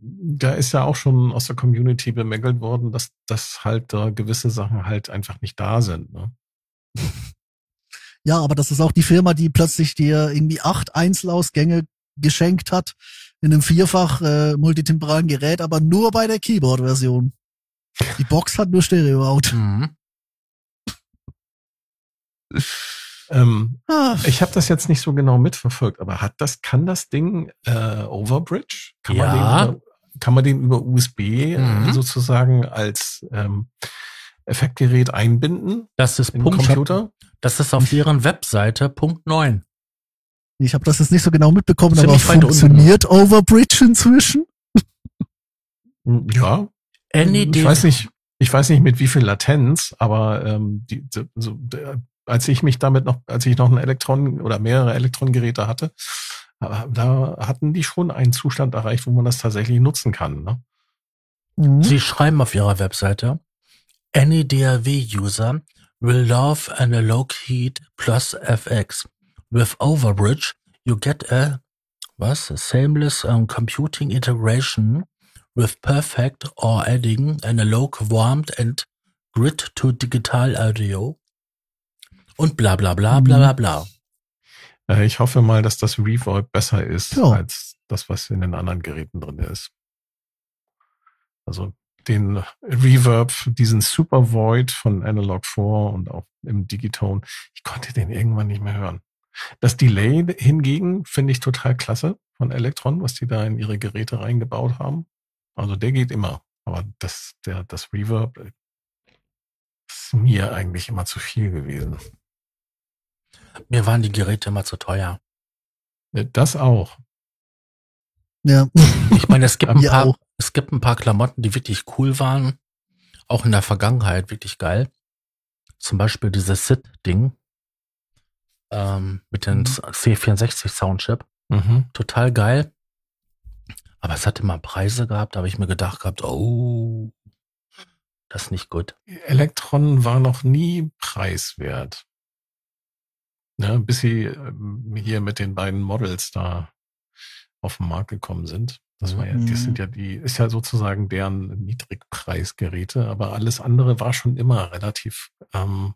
da ist ja auch schon aus der Community bemängelt worden, dass, dass halt da gewisse Sachen halt einfach nicht da sind. Ne? Ja, aber das ist auch die Firma, die plötzlich dir irgendwie acht Einzelausgänge geschenkt hat in einem vierfach äh, multitemporalen Gerät, aber nur bei der Keyboard-Version. Die Box hat nur Stereo-Out. Mhm. Ähm, Ah, ich habe das jetzt nicht so genau mitverfolgt, aber hat das, kann das Ding äh, Overbridge? Kann Ja. man den über, kann man den über USB äh, Mhm. sozusagen als ähm, Effektgerät einbinden Das ist im Punkt, Computer? das ist auf deren Webseite Punkt 9. ich habe das jetzt nicht so genau mitbekommen, aber Ziemlich funktioniert Overbridge inzwischen? Hm, Ja, Any ich weiß nicht, ich weiß nicht mit wie viel Latenz, aber ähm, die, so, als ich mich damit noch, als ich noch ein Elektron oder mehrere Elektrongeräte hatte, äh, da hatten die schon einen Zustand erreicht, wo man das tatsächlich nutzen kann. Ne? Mhm. Sie schreiben auf ihrer Webseite, any DAW-user will love analog heat plus FX. With Overbridge, you get a, was, a seamless um, computing integration with perfect or adding analog warmed and grid to digital audio. Und bla bla bla bla bla bla. Äh, ich hoffe mal, dass das Reverb besser ist Ja. als das, was in den anderen Geräten drin ist. Also den Reverb, diesen Super Void von Analog 4 und auch im Digitone, ich konnte den irgendwann nicht mehr hören. Das Delay hingegen finde ich total klasse von Electron, was die da in ihre Geräte reingebaut haben. Also der geht immer. Aber das, der, das Reverb ist mir eigentlich immer zu viel gewesen. Mir waren die Geräte immer zu teuer. Das auch. Ja. Ich meine, es gibt ein paar, auch. es gibt ein paar Klamotten, die wirklich cool waren. Auch in der Vergangenheit wirklich geil. Zum Beispiel dieses Sit-Ding. Ähm, mit dem Mhm. C64 Soundchip. Mhm. Total geil. Aber es hat immer Preise gehabt, da habe ich mir gedacht gehabt, oh, das ist nicht gut. Elektron war noch nie preiswert. Ja, bis sie ähm, hier mit den beiden Models da auf den Markt gekommen sind. Das war ja, Mhm. die sind ja die, ist ja sozusagen deren Niedrigpreisgeräte, aber alles andere war schon immer relativ, ähm,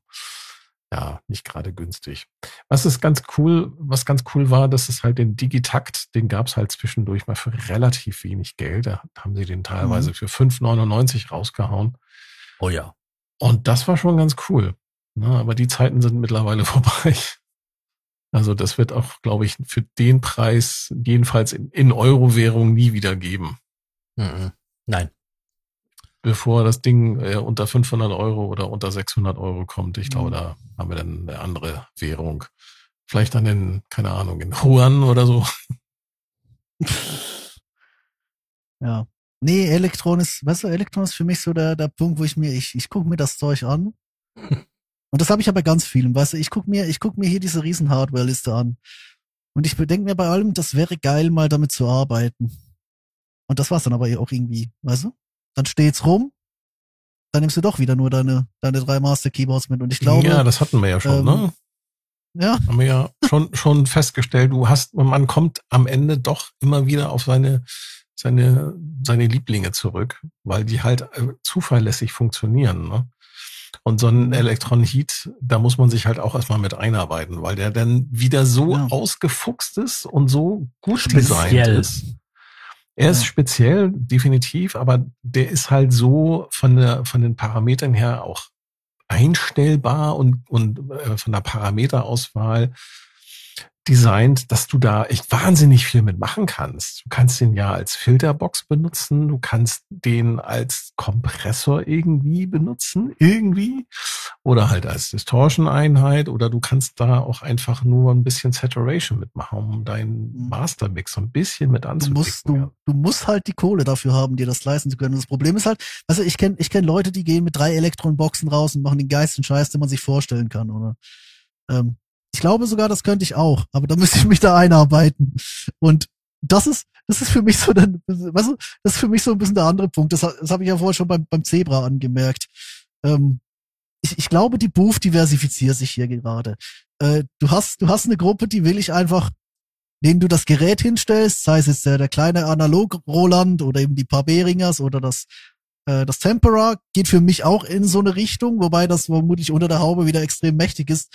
ja, nicht gerade günstig. Was ist ganz cool, was ganz cool war, dass es halt den Digitakt, den gab's halt zwischendurch mal für relativ wenig Geld. Da haben sie den teilweise Mhm. für 5,99 rausgehauen. Oh ja. Und das war schon ganz cool. Ne, aber die Zeiten sind mittlerweile vorbei. Also das wird auch, glaube ich, für den Preis jedenfalls in, in Euro-Währung nie wieder geben. Mhm. Nein. Bevor das Ding äh, unter 500 Euro oder unter 600 Euro kommt, ich glaube, Mhm. da haben wir dann eine andere Währung. Vielleicht dann in, keine Ahnung, in Juan oder so. Ja. Nee, Elektron ist, weißt du, Elektron ist für mich so der, der Punkt, wo ich mir, ich, ich gucke mir das Zeug an. Und das habe ich aber ganz vielen, weißt du, ich guck mir, ich guck mir hier diese riesen Hardware-Liste an. Und ich bedenke mir bei allem, das wäre geil, mal damit zu arbeiten. Und das war's dann aber auch irgendwie, weißt du? Dann steht's rum, dann nimmst du doch wieder nur deine, deine drei Master Keyboards mit. Und ich glaube, ja, das hatten wir ja schon, ähm, ne? ja, Haben wir ja schon, schon festgestellt, du hast, man kommt am Ende doch immer wieder auf seine, seine, seine Lieblinge zurück, weil die halt äh, zuverlässig funktionieren, ne? Und so ein Electron Heat, da muss man sich halt auch erstmal mit einarbeiten, weil der dann wieder so Ja. ausgefuchst ist und so gut Speziell. designt ist. Er ist speziell, definitiv, aber der ist halt so von der, von den Parametern her auch einstellbar und, und äh, von der Parameterauswahl designt, dass du da echt wahnsinnig viel mitmachen kannst. Du kannst den ja als Filterbox benutzen, du kannst den als Kompressor irgendwie benutzen, irgendwie, oder halt als Distortion-Einheit, oder du kannst da auch einfach nur ein bisschen Saturation mitmachen, um deinen Mhm. Mastermix so ein bisschen mit du anzubieten. musst, du, du musst halt die Kohle dafür haben, dir das leisten zu können. Und das Problem ist halt, also ich kenne ich kenn Leute, die gehen mit drei Elektronboxen raus und machen den geilsten Scheiß, den man sich vorstellen kann, oder? Ähm, ich glaube sogar, das könnte ich auch, aber da müsste ich mich da einarbeiten. Und das ist, das ist für mich so dann, weißt du, das ist für mich so ein bisschen der andere Punkt. Das, das habe ich ja vorher schon beim, beim Zebra angemerkt. Ähm, ich, ich glaube, die Booth diversifiziert sich hier gerade. Äh, du hast, du hast eine Gruppe, die will ich einfach denen du das Gerät hinstellst, sei es jetzt der, der kleine Analog-Roland oder eben die paar Beringers oder das, äh, das Tempera, geht für mich auch in so eine Richtung, wobei das vermutlich unter der Haube wieder extrem mächtig ist.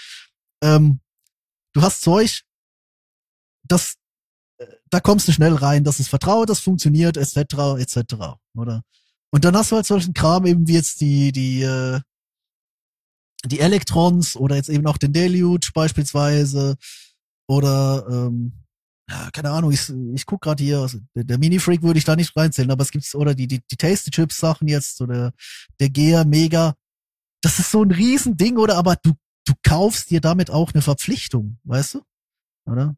Ähm, du hast Zeug, das, äh, da kommst du schnell rein, das ist vertraut, das funktioniert, etc., etc., oder? Und dann hast du halt solchen Kram eben wie jetzt die, die, äh, die Electrons oder jetzt eben auch den Deluge beispielsweise oder ähm, ja, keine Ahnung, ich, ich guck gerade hier, also der, der Mini-Freak würde ich da nicht reinzählen, aber es gibt oder die, die, die Tasty Chips Sachen jetzt oder der Gear Mega, das ist so ein Riesending, oder? Aber du, du kaufst dir damit auch eine Verpflichtung, weißt du? Oder?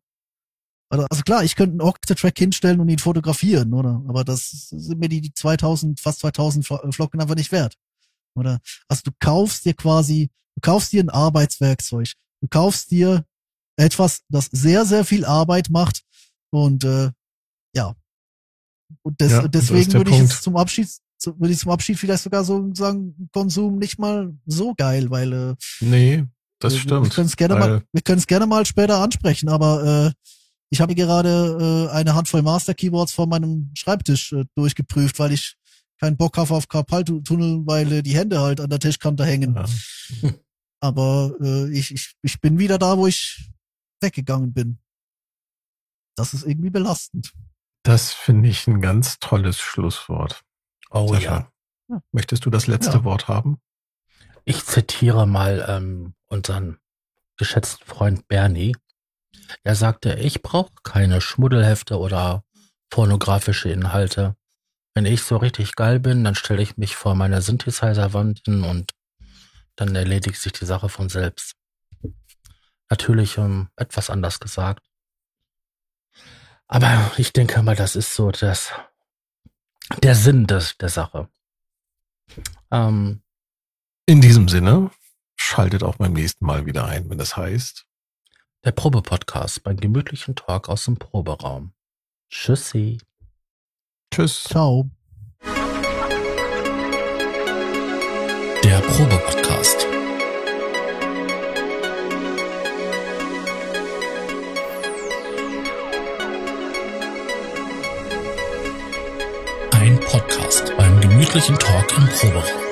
Also, also klar, ich könnte einen Octatrack hinstellen und ihn fotografieren, oder? Aber das sind mir die, die 2000, fast 2000 Flo- Flocken einfach nicht wert, oder? Also du kaufst dir quasi, du kaufst dir ein Arbeitswerkzeug, du kaufst dir etwas, das sehr, sehr viel Arbeit macht und äh, ja. Und des, Ja, deswegen würde ich Punkt. jetzt zum Abschied, würde ich zum Abschied vielleicht sogar so sagen, Konsum nicht mal so geil, weil äh, Nee, das wir, stimmt. Wir können es gerne weil- mal, wir gerne mal später ansprechen, aber äh, ich habe gerade äh, eine Handvoll Master Keyboards vor meinem Schreibtisch äh, durchgeprüft, weil ich keinen Bock habe auf Karpaltunnel, weil äh, die Hände halt an der Tischkante hängen. Ja. Aber äh, ich, ich, ich bin wieder da, wo ich weggegangen bin. Das ist irgendwie belastend. Das finde ich ein ganz tolles Schlusswort. Oh Sascha, ja. Möchtest du das letzte Ja. Wort haben? Ich zitiere mal ähm, unseren geschätzten Freund Bernie. Er sagte, ich brauche keine Schmuddelhefte oder pornografische Inhalte. Wenn ich so richtig geil bin, dann stelle ich mich vor meine Synthesizer-Wand hin und dann erledigt sich die Sache von selbst. Natürlich ähm, etwas anders gesagt. Aber ich denke mal, das ist so das, der Sinn des, der Sache. Ähm, in diesem Sinne, schaltet auch beim nächsten Mal wieder ein, wenn das heißt. Der Probe-Podcast beim gemütlichen Talk aus dem Proberaum. Tschüssi. Tschüss. Ciao. Der Probe-Podcast. Ein Podcast beim gemütlichen Talk im Proberaum.